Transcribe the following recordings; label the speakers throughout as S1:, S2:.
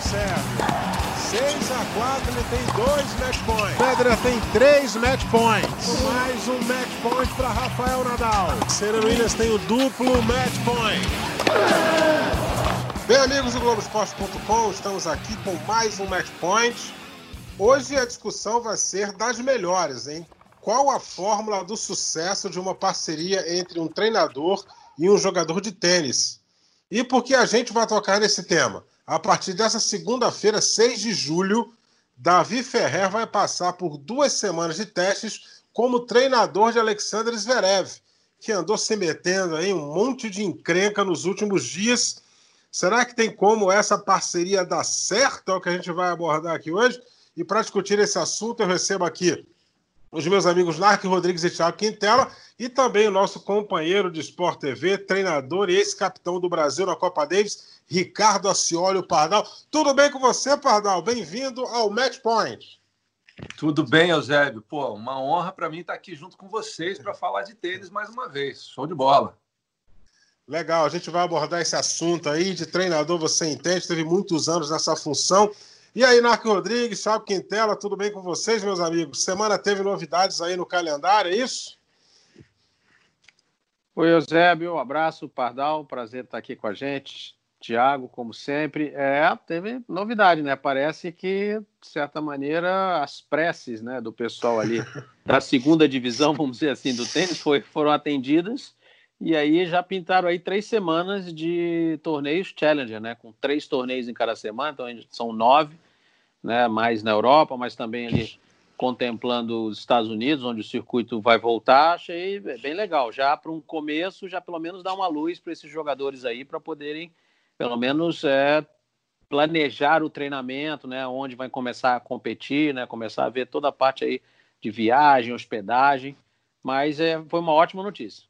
S1: o Sérgio. 6 a 4, ele tem dois match points. Pedra tem três match points. Mais um match point para Rafael Nadal. Serena Williams tem o duplo match point. Bem, amigos do Globoesporte.com, estamos aqui com mais um match point. Hoje a discussão vai ser das melhores, hein? Qual a fórmula do sucesso de uma parceria entre um treinador e um jogador de tênis? E por que a gente vai tocar nesse tema? A partir dessa segunda-feira, 6 de julho, Davi Ferrer vai passar por duas semanas de testes como treinador de Alexander Zverev, que andou se metendo em um monte de encrenca nos últimos dias. Será que tem como essa parceria dar certo? É o que a gente vai abordar aqui hoje. E para discutir esse assunto, eu recebo aqui os meus amigos Narc Rodrigues e Thiago Quintela e também o nosso companheiro de Sport TV, treinador e ex-capitão do Brasil na Copa Davis, Ricardo Acioli, Pardal. Tudo bem com você, Pardal? Bem-vindo ao Match Point.
S2: Tudo bem, Eusébio. Pô, uma honra para mim estar aqui junto com vocês para falar de tênis mais uma vez. Show de bola.
S1: Legal, a gente vai abordar esse assunto aí de treinador, você entende, teve muitos anos nessa função. E aí, Narco Rodrigues, Thiago Quintela, tudo bem com vocês, meus amigos? Semana teve novidades aí no calendário, é isso?
S3: Oi, Eusébio, um abraço, Pardal, prazer estar aqui com a gente. Tiago, como sempre, é, teve novidade, né? Parece que, de certa maneira, as preces né, do pessoal ali da segunda divisão, vamos dizer assim, do tênis foi, foram atendidas. E aí já pintaram aí três semanas de torneios Challenger, né? Com três torneios em cada semana, então são nove, né? Mais na Europa, mas também ali contemplando os Estados Unidos, onde o circuito vai voltar. Achei bem legal. Já para um começo, já pelo menos dá uma luz para esses jogadores aí para poderem pelo menos é, planejar o treinamento, né, onde vai começar a competir, né, começar a ver toda a parte aí de viagem, hospedagem, mas é, foi uma ótima notícia.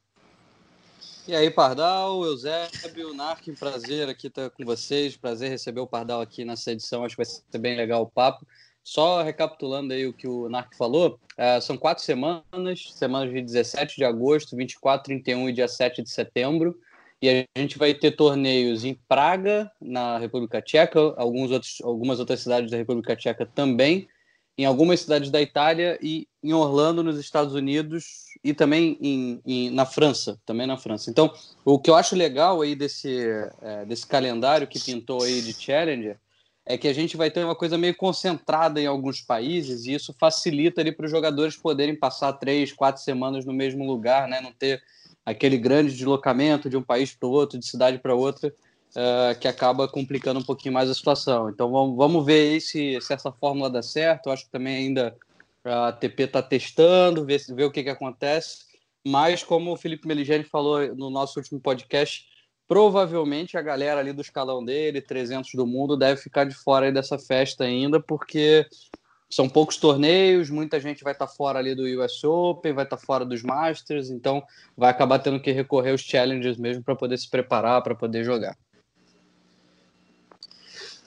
S4: E aí, Pardal, Eusébio, Nark, prazer aqui estar com vocês, prazer receber o Pardal aqui nessa edição, acho que vai ser bem legal o papo. Só recapitulando aí o que o Nark falou, é, são quatro semanas, semanas de 17 de agosto, 24, 31 e dia 7 de setembro. E a gente vai ter torneios em Praga, na República Tcheca, alguns outros, algumas outras cidades da República Tcheca também, em algumas cidades da Itália e em Orlando, nos Estados Unidos, e também em, em, na França, também na França. Então, o que eu acho legal aí desse, é, desse calendário que pintou aí de Challenger é que a gente vai ter uma coisa meio concentrada em alguns países e isso facilita ali para os jogadores poderem passar três, quatro semanas no mesmo lugar, né? Não ter aquele grande deslocamento de um país para o outro, de cidade para outra, uh, que acaba complicando um pouquinho mais a situação. Então vamos, vamos ver se, se essa fórmula dá certo. Eu acho que também ainda a TP está testando, ver, ver o que, que acontece. Mas, como o Felipe Meligeni falou no nosso último podcast, provavelmente a galera ali do escalão dele, 300 do mundo, deve ficar de fora dessa festa ainda, porque são poucos torneios, muita gente vai estar tá fora ali do US Open, vai estar tá fora dos Masters, então vai acabar tendo que recorrer aos challenges mesmo para poder se preparar, para poder jogar.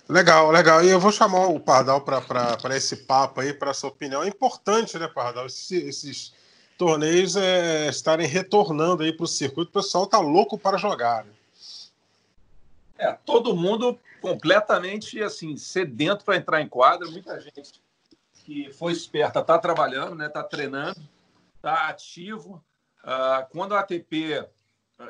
S1: Legal, legal. E eu vou chamar o Pardal para esse papo aí, para sua opinião. É importante, né, Pardal, esses, esses torneios é, estarem retornando aí para o circuito. O pessoal tá louco para jogar. Né?
S2: É, todo mundo completamente assim sedento para entrar em quadra, muita gente que foi esperta, está trabalhando, está né, tá treinando, está ativo. Uh, quando a ATP.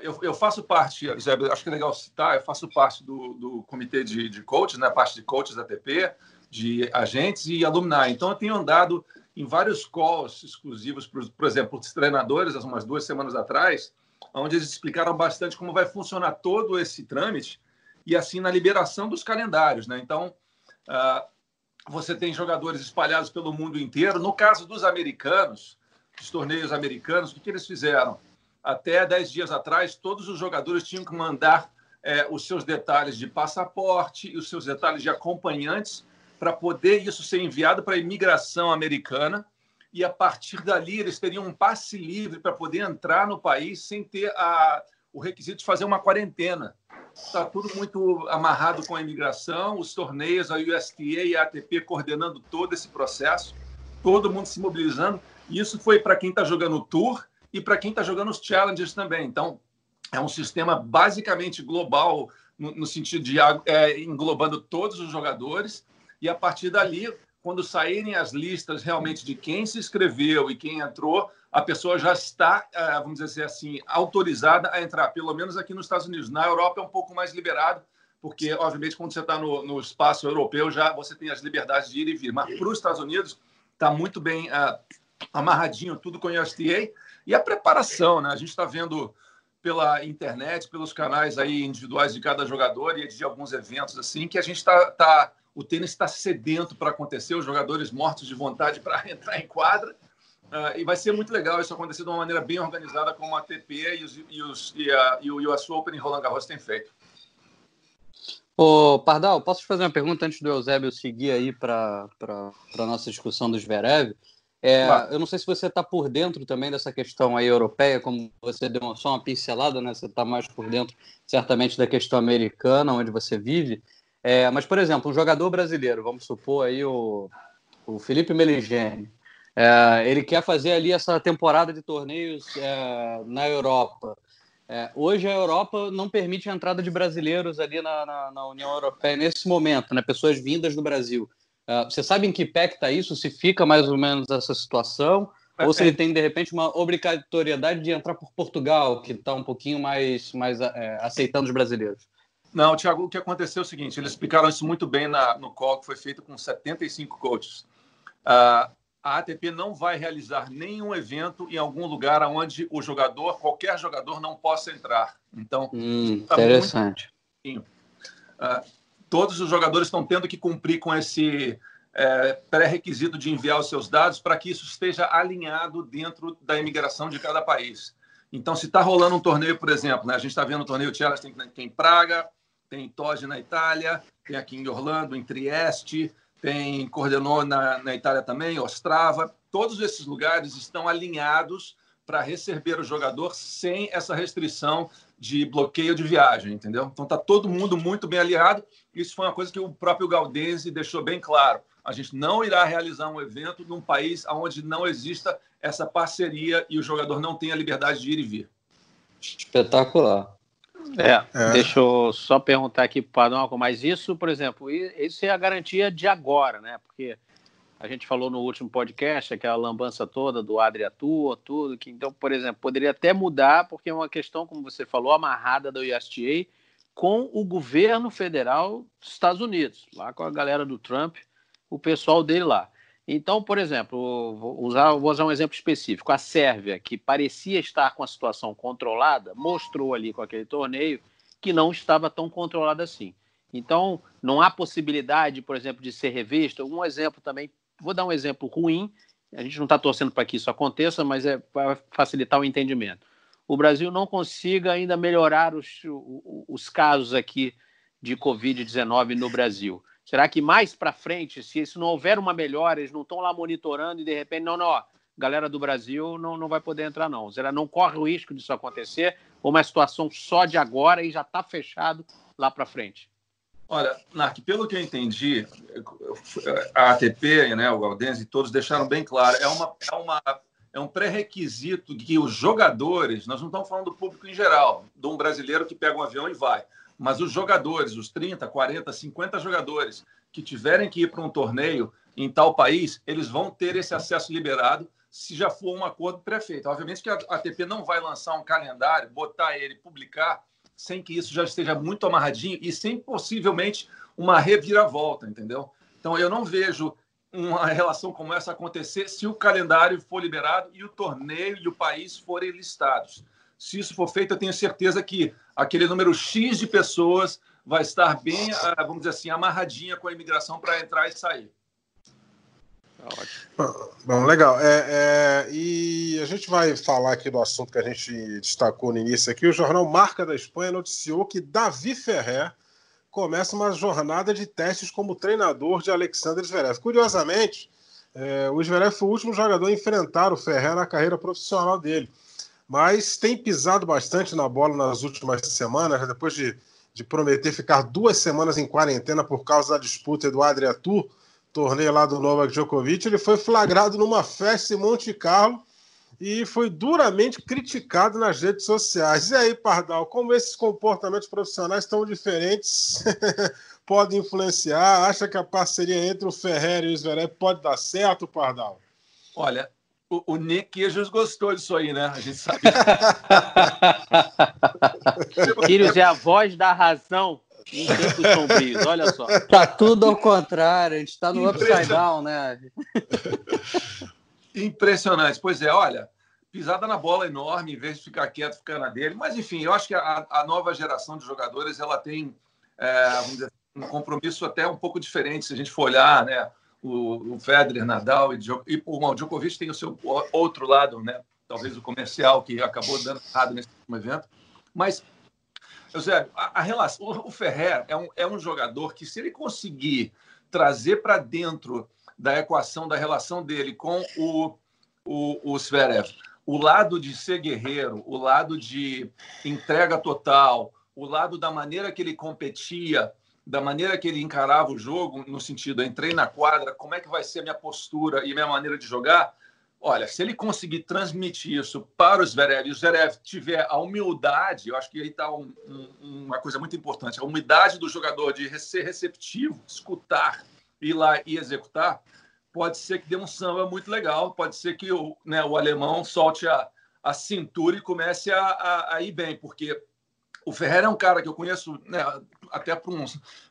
S2: Eu, eu faço parte, acho que é legal citar, eu faço parte do, do comitê de, de coaches, né, parte de coaches da ATP, de agentes e alumni. Então, eu tenho andado em vários calls exclusivos, por, por exemplo, os treinadores, umas duas semanas atrás, onde eles explicaram bastante como vai funcionar todo esse trâmite e assim na liberação dos calendários. Né? Então, uh, você tem jogadores espalhados pelo mundo inteiro. No caso dos americanos, dos torneios americanos, o que, que eles fizeram? Até dez dias atrás, todos os jogadores tinham que mandar é, os seus detalhes de passaporte e os seus detalhes de acompanhantes para poder isso ser enviado para a imigração americana. E a partir dali, eles teriam um passe livre para poder entrar no país sem ter a, o requisito de fazer uma quarentena. Está tudo muito amarrado com a imigração, os torneios, a USTA e a ATP coordenando todo esse processo, todo mundo se mobilizando. Isso foi para quem está jogando o Tour e para quem está jogando os Challengers também. Então, é um sistema basicamente global no, no sentido de é, englobando todos os jogadores, e a partir dali, quando saírem as listas realmente de quem se inscreveu e quem entrou, a pessoa já está, é, vamos dizer assim, autorizada a entrar, pelo menos aqui nos Estados Unidos. Na Europa é um pouco mais liberado, porque, obviamente, quando você está no, no, espaço europeu, já você tem as liberdades de ir e vir. Mas para os Estados Unidos, está muito bem uh, amarradinho tudo com o USDA. E a preparação, né? A gente está vendo pela internet, pelos canais aí individuais de cada jogador e de alguns eventos assim, que a gente está... Tá, o tênis está sedento para acontecer, os jogadores mortos de vontade para entrar em quadra. Uh, e vai ser muito legal isso acontecer de uma maneira bem organizada, como a ATP e, os, e, os, e, a, e o US Open e Roland Garros têm feito.
S4: Ô, Pardal, posso te fazer uma pergunta antes do Eusébio seguir aí para a nossa discussão dos Zverev? É, eu não sei se você está por dentro também dessa questão aí europeia, como você deu só uma pincelada, né? Você está mais por dentro, certamente, da questão americana, onde você vive. É, mas, por exemplo, um jogador brasileiro, vamos supor aí o, o Felipe Meligeni, é, ele quer fazer ali essa temporada de torneios é, na Europa. É, hoje a Europa não permite a entrada de brasileiros ali na, na, na União Europeia nesse momento, né? pessoas vindas do Brasil. Uh, você sabe em que pé está isso? Se fica mais ou menos essa situação? É, ou se ele é. tem, de repente, uma obrigatoriedade de entrar por Portugal, que está um pouquinho mais, mais é, aceitando os brasileiros?
S2: Não, Tiago, o que aconteceu é o seguinte: eles explicaram isso muito bem na, no call que foi feito com 75 coaches. Uh, a ATP não vai realizar nenhum evento em algum lugar onde o jogador, qualquer jogador, não possa entrar. Então,
S4: hum, tá interessante.
S2: Muito... Uh, todos os jogadores estão tendo que cumprir com esse é, pré-requisito de enviar os seus dados para que isso esteja alinhado dentro da imigração de cada país. Então, se está rolando um torneio, por exemplo, né, a gente está vendo o torneio Challenge, tem, tem Praga, tem Toge na Itália, tem aqui em Orlando, em Trieste, tem coordenou na, na Itália também, Ostrava. Todos esses lugares estão alinhados para receber o jogador sem essa restrição de bloqueio de viagem, entendeu? Então está todo mundo muito bem alinhado. Isso foi uma coisa que o próprio Gaudense deixou bem claro. A gente não irá realizar um evento num país onde não exista essa parceria e o jogador não tenha liberdade de ir e vir.
S4: Espetacular.
S3: É, é, deixa eu só perguntar aqui para o Padonco, mas isso, por exemplo, isso é a garantia de agora, né? Porque a gente falou no último podcast, aquela lambança toda do Adria Tour, tudo, que então, por exemplo, poderia até mudar, porque é uma questão, como você falou, amarrada da USTA com o governo federal dos Estados Unidos, lá com a galera do Trump, o pessoal dele lá. Então, por exemplo, vou usar, vou usar um exemplo específico. A Sérvia, que parecia estar com a situação controlada, mostrou ali com aquele torneio que não estava tão controlada assim. Então, não há possibilidade, por exemplo, de ser revisto. Um exemplo também, vou dar um exemplo ruim, a gente não está torcendo para que isso aconteça, mas é para facilitar o entendimento. O Brasil não consiga ainda melhorar os, os casos aqui de Covid-19 no Brasil. Será que mais para frente, se isso não houver uma melhora, eles não estão lá monitorando e de repente, não, não, ó, galera do Brasil não, não vai poder entrar, não. Será não corre o risco disso acontecer, ou uma situação só de agora e já está fechado lá para frente?
S2: Olha, Narc, pelo que eu entendi, a ATP, né, o Galdense, todos deixaram bem claro, é, uma, é, uma, é um pré-requisito que os jogadores, nós não estamos falando do público em geral, de um brasileiro que pega um avião e vai. Mas os jogadores, os 30, 40, 50 jogadores que tiverem que ir para um torneio em tal país, eles vão ter esse acesso liberado se já for um acordo pré-feito. Obviamente que a ATP não vai lançar um calendário, botar ele, publicar, sem que isso já esteja muito amarradinho e sem possivelmente uma reviravolta, entendeu? Então eu não vejo uma relação como essa acontecer se o calendário for liberado e o torneio e o país forem listados. Se isso for feito, eu tenho certeza que aquele número X de pessoas vai estar bem, ah, vamos dizer assim, amarradinha com a imigração para entrar e sair.
S1: Tá bom, legal. É, é, e a gente vai falar aqui do assunto que a gente destacou no início aqui. O jornal Marca da Espanha noticiou que Davi Ferrer começa uma jornada de testes como treinador de Alexander Zverev. Curiosamente, é, o Zverev foi o último jogador a enfrentar o Ferrer na carreira profissional dele mas tem pisado bastante na bola nas últimas semanas, depois de, de prometer ficar duas semanas em quarentena por causa da disputa do Adria Tour, torneio lá do Novak Djokovic, ele foi flagrado numa festa em Monte Carlo e foi duramente criticado nas redes sociais. E aí, Pardal, como esses comportamentos profissionais tão diferentes podem influenciar? Acha que a parceria entre o Ferreira e o Zverev pode dar certo, Pardal?
S2: Olha, o, o Nick Queijos gostou disso aí, né? A gente sabe.
S3: Quírios é a voz da razão em tempos sombrios, olha só.
S4: Tá tudo ao contrário, a gente tá no upside down, né?
S2: Impressionante. Pois é, olha, pisada na bola enorme, em vez de ficar quieto, ficar na dele. Mas, enfim, eu acho que a, a nova geração de jogadores ela tem é, vamos dizer, um compromisso até um pouco diferente, se a gente for olhar, né? O, o Federer, Nadal e, e o Djokovic tem o seu outro lado, né? Talvez o comercial, que acabou dando errado nesse evento. Mas, Eusébio, a, a relação, o, o Ferrer é um, é um jogador que, se ele conseguir trazer para dentro da equação da relação dele com o, o, o Zverev. O lado de ser guerreiro, o lado de entrega total, o lado da maneira que ele competia, da maneira que ele encarava o jogo, no sentido, entrei na quadra, como é que vai ser a minha postura e a minha maneira de jogar? Olha, se ele conseguir transmitir isso para o Zverev e o Zverev tiver a humildade, eu acho que aí está um, um, uma coisa muito importante, a humildade do jogador de ser receptivo, escutar ir lá e executar, pode ser que dê um samba muito legal, pode ser que o, né, o alemão solte a, a cintura e comece a, a, a, ir bem, porque o Ferreira é um cara que eu conheço né, até por, um,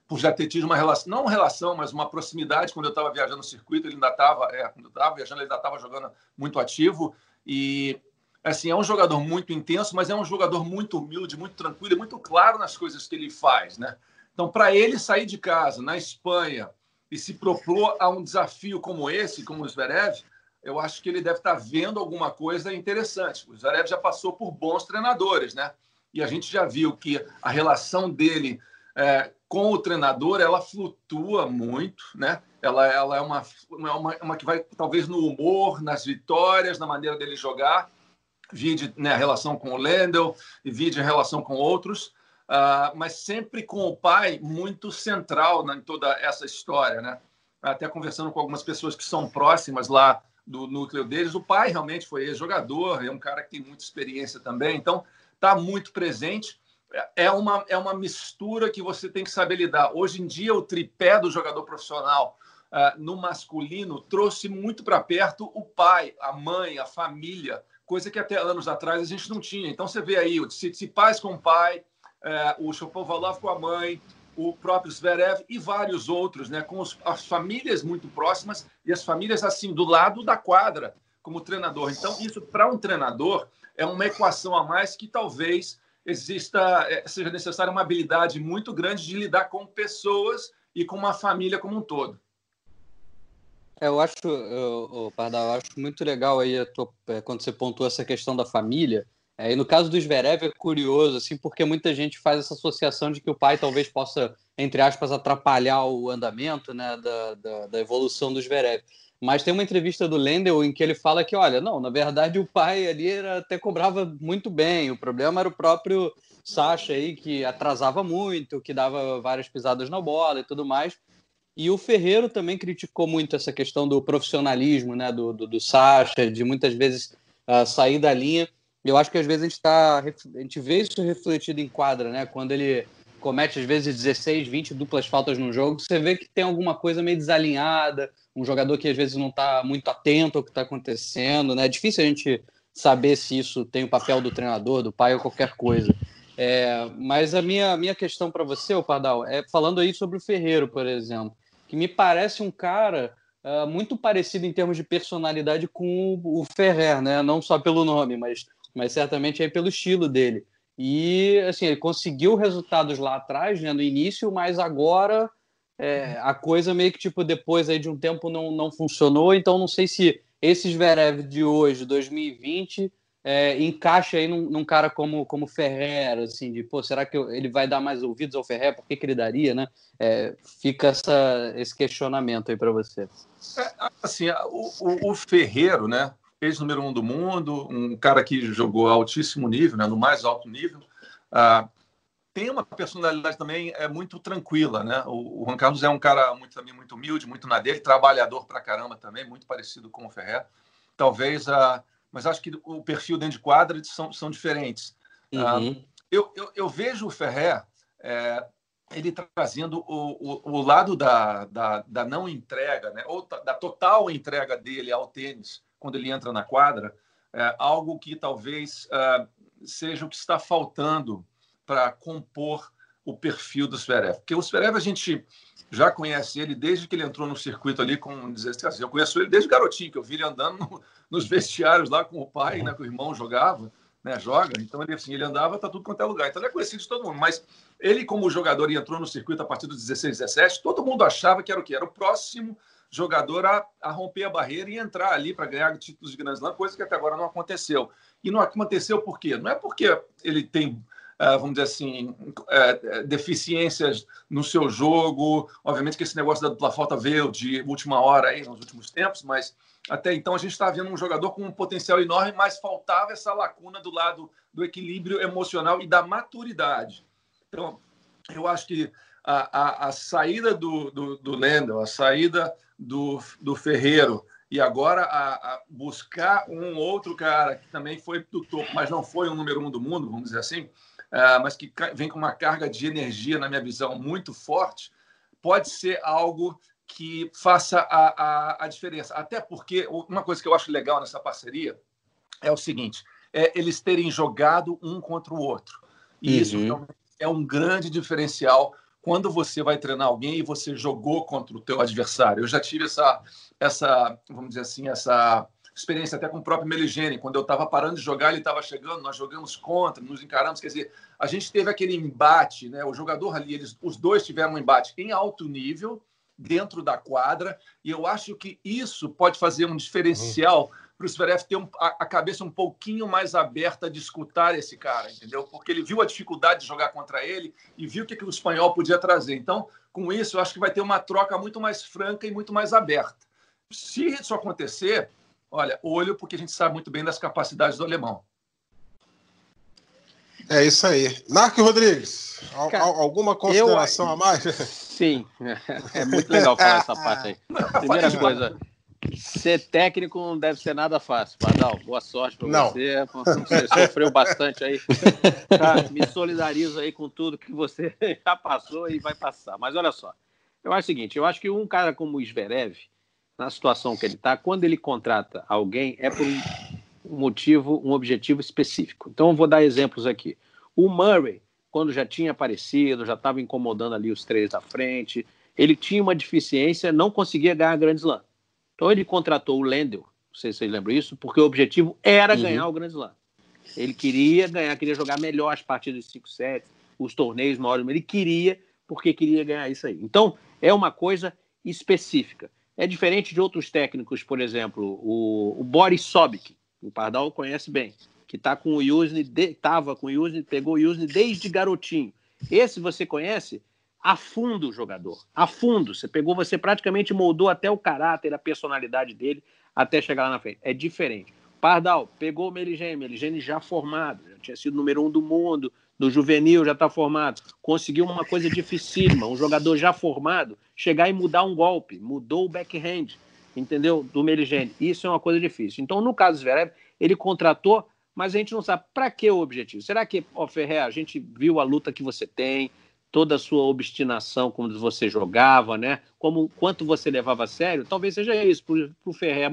S2: por já ter tido uma relação, não uma relação, mas uma proximidade quando eu estava viajando no circuito, ele ainda estava, é, quando eu estava viajando, ele ainda estava jogando muito ativo e assim, é um jogador muito intenso, mas é um jogador muito humilde, muito tranquilo e muito claro nas coisas que ele faz, né? Então, para ele sair de casa na Espanha, e se propor a um desafio como esse, como o Zverev, eu acho que ele deve estar vendo alguma coisa interessante. O Zverev já passou por bons treinadores, né? E a gente já viu que a relação dele é, com o treinador ela flutua muito, né? Ela, ela é uma, uma, uma que vai talvez no humor, nas vitórias, na maneira dele jogar. Vide né, a relação com o Lendl vide a relação com outros. Uh, mas sempre com o pai muito central em toda essa história, né? Até conversando com algumas pessoas que são próximas lá do núcleo deles, o pai realmente foi jogador, é um cara que tem muita experiência também, então está muito presente. É uma, é uma mistura que você tem que saber lidar. Hoje em dia, o tripé do jogador profissional uh, no masculino trouxe muito para perto o pai, a mãe, a família, coisa que até anos atrás a gente não tinha. Então você vê aí o Tsitsipas com o pai, é, o Shapovalov com a mãe, o próprio Zverev e vários outros, né, com os, as famílias muito próximas e as famílias assim do lado da quadra como treinador. Então isso para um treinador é uma equação a mais que talvez exista é, seja necessária uma habilidade muito grande de lidar com pessoas e com uma família como um todo.
S4: É, eu acho, eu, Pardal, eu acho muito legal aí tua, é, quando você pontuou essa questão da família é, e no caso do Zverev é curioso, assim, porque muita gente faz essa associação de que o pai talvez possa, entre aspas, atrapalhar o andamento né, da, da, da evolução do Zverev. Mas tem uma entrevista do Lendl em que ele fala que, olha, não, na verdade o pai ali era, até cobrava muito bem, o problema era o próprio Sacha aí, que atrasava muito, que dava várias pisadas na bola e tudo mais. E o Ferreiro também criticou muito essa questão do profissionalismo, né, do, do, do Sacha, de muitas vezes uh, sair da linha. Eu acho que às vezes a gente tá, a gente vê isso refletido em quadra, né? Quando ele comete às vezes 16, 20 duplas faltas no jogo, você vê que tem alguma coisa meio desalinhada, um jogador que às vezes não está muito atento ao que está acontecendo, né? É difícil a gente saber se isso tem o papel do treinador, do pai ou qualquer coisa. É, mas a minha, minha questão para você, o Pardal, é falando aí sobre o Ferreiro, por exemplo, que me parece um cara uh, muito parecido em termos de personalidade com o, o Ferrer, né? Não só pelo nome, mas mas certamente é pelo estilo dele. E assim, ele conseguiu resultados lá atrás, né, no início, mas agora é, a coisa meio que tipo depois aí de um tempo não, não funcionou. Então não sei se esses Verev de hoje, 2020, é, encaixa aí num, num, cara como como Ferrer, assim, de pô, será que ele vai dar mais ouvidos ao Ferrer? Por que, que ele daria, né? É, fica essa, esse questionamento aí para você.
S2: É, assim, o, o, o Ferreiro, né? Ex-número um do mundo, um cara que jogou altíssimo nível, né, no mais alto nível. Ah, tem uma personalidade também é muito tranquila, né? O, o Juan Carlos é um cara muito também muito humilde, muito na dele, trabalhador pra caramba também, muito parecido com o Ferrer. Talvez a mas acho que o perfil dentro de quadra são, são diferentes. Uhum. Uh, eu, eu, eu, vejo o Ferrer é, ele trazendo o, o, o lado da, da, da, não entrega, né? ou da total entrega dele ao tênis quando ele entra na quadra, é algo que talvez uh, seja o que está faltando para compor o perfil do Zverev. Porque o Zverev a gente já conhece ele desde que ele entrou no circuito ali com 16 anos. Eu conheço ele desde garotinho, que eu vi ele andando no, nos vestiários lá com o pai, né, que o irmão jogava, né, joga. Então ele assim, ele andava tá tudo quanto é lugar. Então ele é conhecido de todo mundo, mas ele como jogador e entrou no circuito a partir dos 16, 17, todo mundo achava que era o que era o próximo jogador a, a romper a barreira e entrar ali para ganhar títulos de Grand Slam, coisa que até agora não aconteceu. E não aconteceu por quê? Não é porque ele tem Uh, vamos dizer assim, uh, deficiências no seu jogo. Obviamente que esse negócio da dupla falta veio de última hora aí nos últimos tempos, mas até então a gente está vendo um jogador com um potencial enorme, mas faltava essa lacuna do lado do equilíbrio emocional e da maturidade. Então, eu acho que a, a, a saída do, do, do Lendl, a saída do, do Ferreiro e agora a, a, buscar um outro cara que também foi do topo, mas não foi o número um do mundo, vamos dizer assim, uh, mas que vem com uma carga de energia, na minha visão, muito forte, pode ser algo que faça a, a, a diferença. Até porque uma coisa que eu acho legal nessa parceria é o seguinte: é eles terem jogado um contra o outro. E uhum. isso é um grande diferencial quando você vai treinar alguém e você jogou contra o teu adversário. Eu já tive essa, essa vamos dizer assim, essa experiência até com o próprio Meligene. Quando eu estava parando de jogar, ele estava chegando, nós jogamos contra, nos encaramos. Quer dizer, a gente teve aquele embate, né? O jogador ali, eles, os dois tiveram um embate em alto nível, dentro da quadra, e eu acho que isso pode fazer um diferencial para o Zverev ter um, a, a, cabeça um pouquinho mais aberta de escutar esse cara, entendeu? Porque ele viu a dificuldade de jogar contra ele e viu o que, que o espanhol podia trazer. Então, com isso, eu acho que vai ter uma troca muito mais franca e muito mais aberta. Se isso acontecer, olha, olho, porque a gente sabe muito bem das capacidades do alemão.
S1: É isso aí. Narco Rodrigues, Cara, alguma consideração eu... a mais?
S3: Sim, é muito legal falar essa parte aí. Primeira coisa, Ser técnico não deve ser nada fácil, Padal. Boa sorte para você. Você sofreu bastante aí. Tá, me solidarizo aí com tudo que você já passou e vai passar. Mas olha só, eu acho o seguinte: eu acho que um cara como o Zverev, na situação que ele está, quando ele contrata alguém, é por um motivo, um objetivo específico. Então, eu vou dar exemplos aqui. O Murray, quando já tinha aparecido, já estava incomodando ali os três da frente, ele tinha uma deficiência, não conseguia ganhar Grand Slam. Então ele contratou o Lendl, não sei se vocês lembram isso, porque o objetivo era uhum. ganhar o Grand Slam. Ele queria ganhar, queria jogar melhor as partidas de 5 sets, os torneios maiores, ele queria, porque queria ganhar isso aí. Então, é uma coisa específica. É diferente de outros técnicos, por exemplo, o, o Boris Sobik, o Pardal conhece bem, que está com o Yuzny, estava com o Yuzny, pegou o Yuzny desde garotinho. Esse você conhece? A fundo o jogador, a fundo. Você pegou, você praticamente moldou até o caráter, a personalidade dele até chegar lá na frente. É diferente. Pardal pegou o Meligene, Meligene já formado, já tinha sido número um do mundo, do juvenil já está formado. Conseguiu uma coisa dificílima, um jogador já formado, chegar e mudar um golpe, mudou o backhand, entendeu? Do Meligene. Isso é uma coisa difícil. Então, no caso do Zverev, ele contratou, mas a gente não sabe para que o objetivo. Será que, ó, Ferrer, a gente viu a luta que você tem, toda a sua obstinação quando você jogava, né? Como quanto você levava a sério, talvez seja isso, para o Ferrer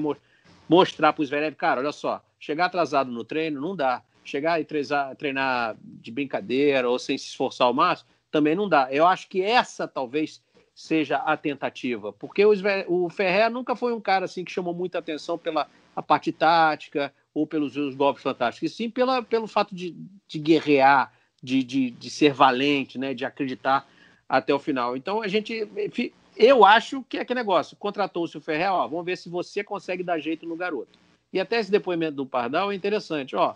S3: mostrar para os Zverev, cara, olha só, chegar atrasado no treino não dá. Chegar e treinar, treinar de brincadeira ou sem se esforçar ao máximo também não dá. Eu acho que essa talvez seja a tentativa, porque o, o Ferrer nunca foi um cara assim que chamou muita atenção pela a parte tática ou pelos golpes fantásticos, e sim pela, pelo fato de, de guerrear, de, de, de ser valente, né, de acreditar até o final. Então a gente, eu acho que é aquele negócio, contratou-se o Ferrer, ó, vamos ver se você consegue dar jeito no garoto. E até esse depoimento do Pardal é interessante, ó,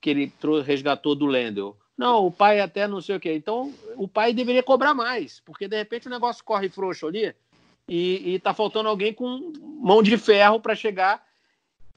S3: que ele resgatou do Lendel. Não, o pai até não sei o quê. Então, o pai deveria cobrar mais, porque de repente o negócio corre frouxo ali e, está faltando alguém com mão de ferro para chegar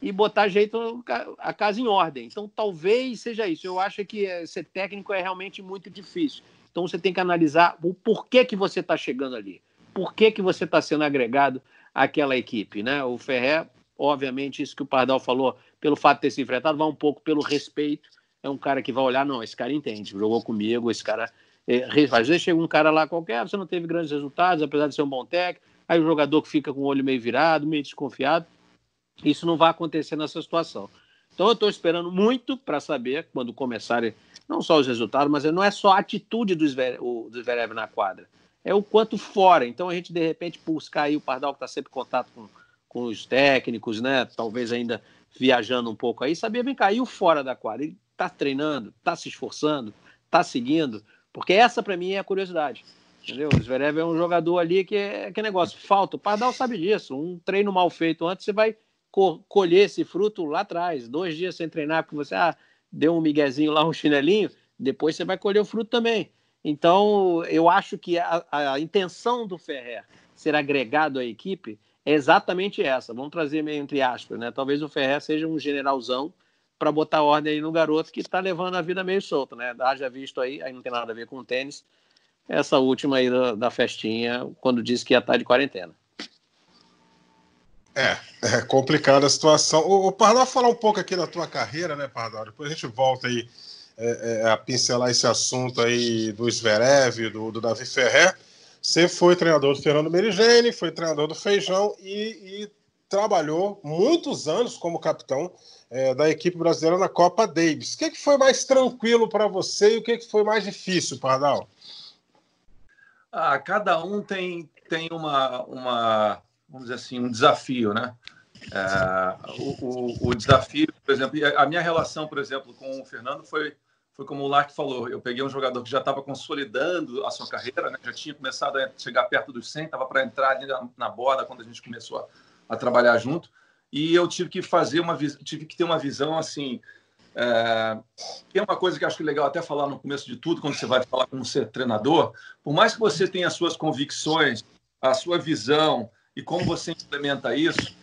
S3: e botar jeito a casa em ordem. Então, talvez seja isso. Eu acho que eh, ser técnico é realmente muito difícil. Então, você tem que analisar o porquê que você está chegando ali, por que, que você está sendo agregado àquela equipe. Né? O Ferrer obviamente, isso que o Pardal falou, pelo fato de ter se enfrentado, vai um pouco pelo respeito. É um cara que vai olhar, não, esse cara entende, jogou comigo, esse cara. É, às vezes chega um cara lá qualquer, você não teve grandes resultados, apesar de ser um bom técnico, aí o jogador que fica com o olho meio virado, meio desconfiado. Isso não vai acontecer nessa situação. Então eu estou esperando muito para saber, quando começarem, não só os resultados, mas não é só a atitude do Zverev na quadra, é o quanto fora. Então a gente, de repente, buscar aí o Pardal, que está sempre em contato com, com os técnicos, né? Talvez ainda viajando um pouco aí, sabia bem caiu fora da quadra. Ele está treinando, está se esforçando, está seguindo, porque essa para mim é a curiosidade. Entendeu? O Zverev é um jogador ali que é que negócio, falta. O Pardal sabe disso. Um treino mal feito antes, você vai co colher esse fruto lá atrás. Dois dias sem treinar, porque você ah, deu um miguezinho lá, um chinelinho, depois você vai colher o fruto também. Então, eu acho que a, a intenção do Ferrer ser agregado à equipe é exatamente essa. Vamos trazer meio entre aspas, né? Talvez o Ferrer seja um generalzão para botar ordem aí no garoto que está levando a vida meio solta, né? Haja visto aí, aí não tem nada a ver com tênis, essa última aí da, da festinha, quando disse que ia estar tá de quarentena.
S1: É, é complicada a situação. O, o Pardal, falar um pouco aqui da tua carreira, né, Pardal? Depois a gente volta aí é, é, a pincelar esse assunto aí do Zverev, do, do Davi Ferrer. Você foi treinador do Fernando Merigene, foi treinador do Feijão e, e trabalhou muitos anos como capitão é, da equipe brasileira na Copa Davis. O que, que foi mais tranquilo para você e o que, que foi mais difícil, Pardal?
S2: Ah, cada um tem, tem uma, uma, vamos dizer assim, um desafio, né? É, o, o, o, desafio, por exemplo, a minha relação, por exemplo, com o Fernando foi foi como o Lark falou, eu peguei um jogador que já estava consolidando a sua carreira, né? já tinha começado a chegar perto dos 100, estava para entrar ali na, na, borda quando a gente começou a, a, trabalhar junto, e eu tive que fazer uma tive que ter uma visão assim, é, uma coisa que acho que é legal até falar no começo de tudo, quando você vai falar como ser treinador, por mais que você tenha as suas convicções, a sua visão e como você implementa isso,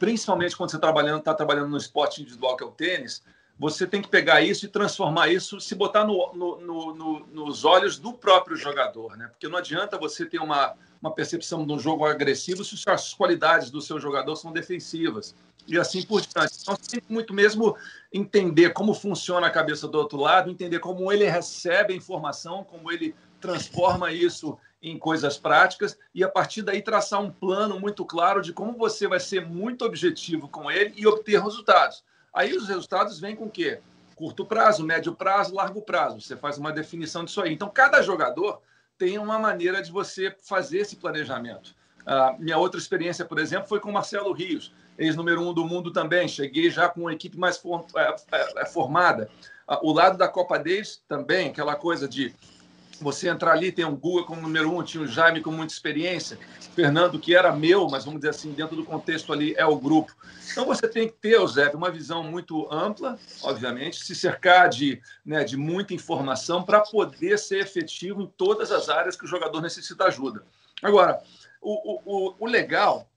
S2: principalmente quando você está trabalhando, tá trabalhando no esporte individual que é o tênis, você tem que pegar isso e transformar isso, se botar no, no, no, nos olhos do próprio jogador, né? Porque não adianta você ter uma, uma percepção de um jogo agressivo se as qualidades do seu jogador são defensivas e assim por diante. Então, tem muito mesmo entender como funciona a cabeça do outro lado, entender como ele recebe a informação, como ele transforma isso em coisas práticas e a partir daí traçar um plano muito claro de como você vai ser muito objetivo com ele e obter resultados. Aí os resultados vêm com o quê? Curto prazo, médio prazo, largo prazo. Você faz uma definição disso aí. Então, cada jogador tem uma maneira de você fazer esse planejamento. Uh, minha outra experiência, por exemplo, foi com Marcelo Rios, ex-número um do mundo também. Cheguei já com uma equipe mais é, é, é formada. O lado da Copa Davis também, aquela coisa de você entrar ali, tem o Guga como número um, tinha o Jaime com muita experiência, Fernando, que era meu, mas vamos dizer assim, dentro do contexto ali é o grupo. Então você tem que ter, Zé, uma visão muito ampla, obviamente, se cercar de, né, de muita informação para poder ser efetivo em todas as áreas que o jogador necessita ajuda. Agora, o, o, o legal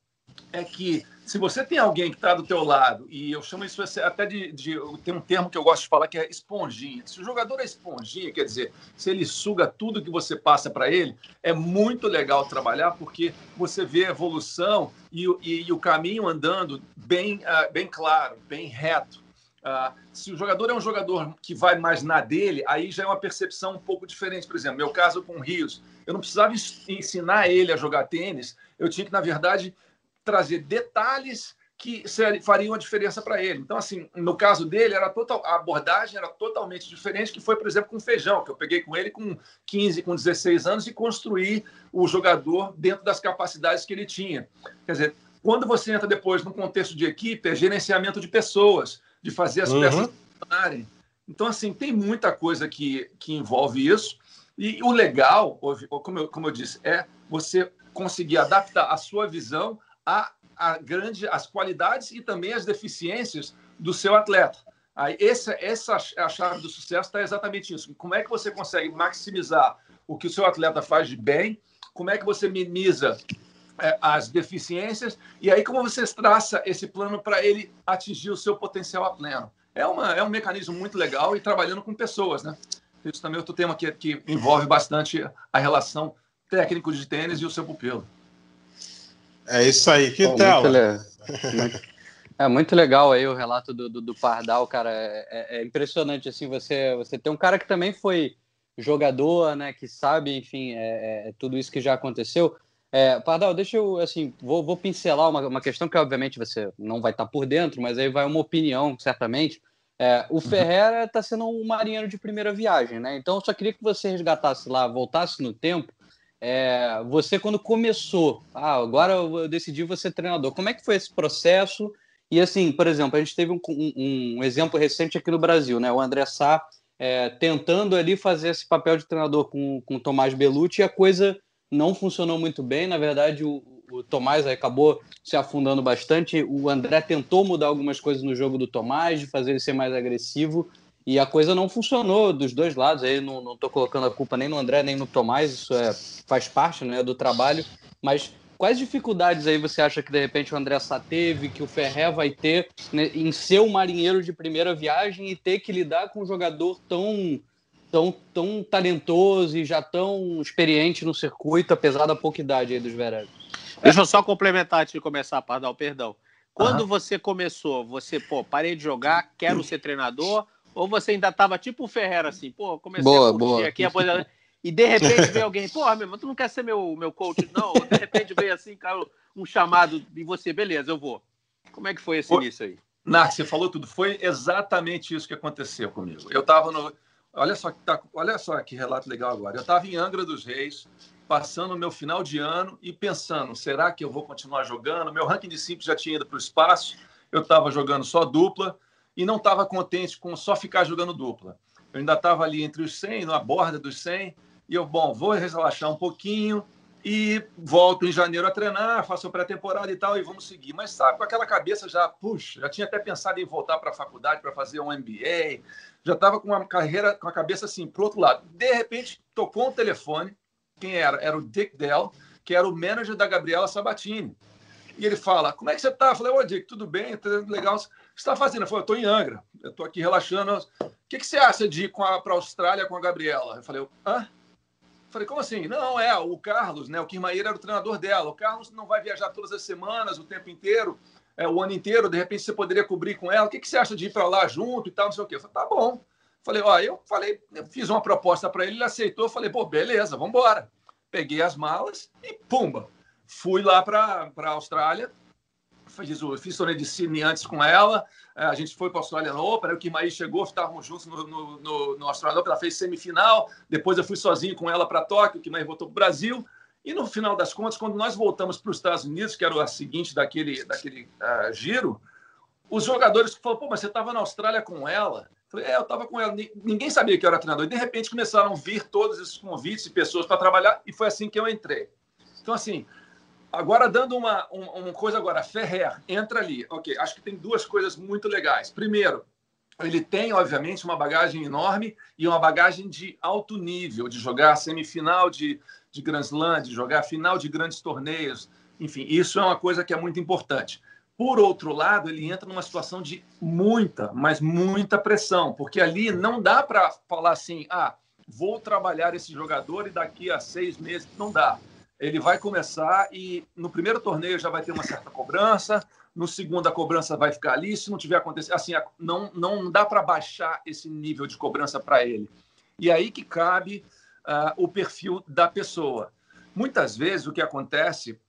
S2: é que se você tem alguém que está do teu lado, e eu chamo isso até de, de, Tem um termo que eu gosto de falar que é esponjinha. Se o jogador é esponjinha, quer dizer, se ele suga tudo que você passa para ele, é muito legal trabalhar, porque você vê a evolução e, e, e o caminho andando bem, uh, bem claro, bem reto. Uh, se o jogador é um jogador que vai mais na dele, aí já é uma percepção um pouco diferente. Por exemplo, meu caso com o Rios, eu não precisava ensinar ele a jogar tênis, eu tinha que, na verdade, trazer detalhes que fariam a diferença para ele. Então, assim, no caso dele, era total, a abordagem era totalmente diferente, que foi, por exemplo, com Feijão, que eu peguei com ele com 15, com 16 anos e construí o jogador dentro das capacidades que ele tinha. Quer dizer, quando você entra depois no contexto de equipe, é gerenciamento de pessoas, de fazer as uhum. peças funcionarem. Então, assim, tem muita coisa que, que envolve isso. E o legal, como eu, como eu disse, é você conseguir adaptar a sua visão a, a grande, as qualidades e também as deficiências do seu atleta. Aí, essa, essa a chave do sucesso está exatamente isso. Como é que você consegue maximizar o que o seu atleta faz de bem? Como é que você minimiza é, as deficiências? E aí, como você traça esse plano para ele atingir o seu potencial a pleno? É, uma, é um mecanismo muito legal e trabalhando com pessoas, né? Isso também é outro tema que, que envolve bastante a relação técnico de tênis e o seu pupilo.
S1: É isso aí, que tela.
S4: Muito, É muito legal aí o relato do, do, do Pardal, cara. É, é, é, impressionante assim você você tem um cara que também foi jogador, né? Que sabe, enfim, é, é tudo isso que já aconteceu. É, Pardal, deixa eu assim, vou, vou pincelar uma, uma questão que obviamente você não vai estar por dentro, mas aí vai uma opinião certamente. É, o uhum. Ferreira está sendo um marinheiro de primeira viagem, né? Então eu só queria que você resgatasse lá, voltasse no tempo. É, você quando começou, ah, agora eu decidi você treinador. Como é que foi esse processo? E assim, por exemplo, a gente teve um, um, um exemplo recente aqui no Brasil, né? O André Sá é, tentando ali fazer esse papel de treinador com, com o Tomás Belucci e a coisa não funcionou muito bem. Na verdade, o, o Tomás acabou se afundando bastante. O André tentou mudar algumas coisas no jogo do Tomás, de fazer ele ser mais agressivo, e a coisa não funcionou dos dois lados. Aí não estou colocando a culpa nem no André nem no Tomás, isso é, faz parte né, do trabalho. Mas Quais dificuldades aí você acha que de repente o André Sá teve, que o Ferré vai ter né, em ser um marinheiro de primeira viagem e ter que lidar com um jogador tão, tão, tão talentoso e já tão experiente no circuito, apesar da pouca idade aí dos Veras?
S3: Deixa eu só complementar antes de começar, Pardal, perdão. Quando uhum. você começou, você, pô, parei de jogar, quero ser treinador, ou você ainda tava tipo o Ferreira, assim, pô, comecei boa, a curtir boa. aqui, a e de repente vem alguém, porra, meu irmão, tu não quer ser meu, meu coach, não? De repente vem assim, cara, um chamado e você, beleza, eu vou. Como é que foi esse início aí?
S2: Narc, você falou tudo. Foi exatamente isso que aconteceu comigo. Eu estava no. Olha só, tá, olha só que relato legal agora. Eu estava em Angra dos Reis, passando o meu final de ano e pensando: será que eu vou continuar jogando? Meu ranking de simples já tinha ido para o espaço, eu estava jogando só dupla e não estava contente com só ficar jogando dupla. Eu ainda estava ali entre os 100, na borda dos 100, e eu, bom, vou relaxar um pouquinho e volto em janeiro a treinar, faço pré-temporada e tal, e vamos seguir. Mas sabe, com aquela cabeça já, puxa, já tinha até pensado em voltar para a faculdade para fazer um MBA, já estava com uma carreira, com a cabeça assim, para outro lado. De repente, tocou um telefone, quem era? Era o Dick Dell, que era o manager da Gabriela Sabatini. E ele fala: Como é que você está? Eu falei: Ô, Dick, tudo bem? Tudo legal. Está fazendo? Eu falei: Eu estou em Angra, eu estou aqui relaxando. O que, que você acha de ir para a Austrália com a Gabriela? Eu falei: Hã? Falei, como assim? Não, é, o Carlos, né? O Kirmaíra era o treinador dela. O Carlos não vai viajar todas as semanas, o tempo inteiro, é, o ano inteiro, de repente você poderia cobrir com ela. O que, que você acha de ir para lá junto e tal, não sei o quê? Eu falei, tá bom. Falei, ó, eu falei, eu fiz uma proposta para ele, ele aceitou. Falei, pô, beleza, vamos embora. Peguei as malas e pumba. Fui lá para a Austrália, fiz, o, fiz torneio de Sydney antes com ela, é, a gente foi para a Austrália Open, aí o Kimaí chegou, estávamos juntos no, no, no, no Austrália Open, ela fez semifinal, depois eu fui sozinho com ela para Tóquio, o Kimaí voltou para o Brasil, e no final das contas, quando nós voltamos para os Estados Unidos, que era a seguinte daquele, daquele uh, giro, os jogadores falaram, pô, mas você estava na Austrália com ela? Eu falei, é, eu estava com ela. Ninguém sabia que eu era treinador. E, de repente, começaram a vir todos esses convites e pessoas para trabalhar, e foi assim que eu entrei. Então, assim, Agora, dando uma, uma, uma, coisa agora, Ferrer, entra ali. Ok, acho que tem duas coisas muito legais. Primeiro, ele tem, obviamente, uma bagagem enorme e uma bagagem de alto nível, de jogar semifinal de, de Grand Slam, de jogar final de grandes torneios. Enfim, isso é uma coisa que é muito importante. Por outro lado, ele entra numa situação de muita, mas muita pressão, porque ali não dá para falar assim, ah, vou trabalhar esse jogador e daqui a seis meses. Não dá ele vai começar e no primeiro torneio já vai ter uma certa cobrança, no segundo a cobrança vai ficar ali, se não tiver acontecido, assim, não, não dá para baixar esse nível de cobrança para ele. E aí que cabe uh, o perfil da pessoa. Muitas vezes o que acontece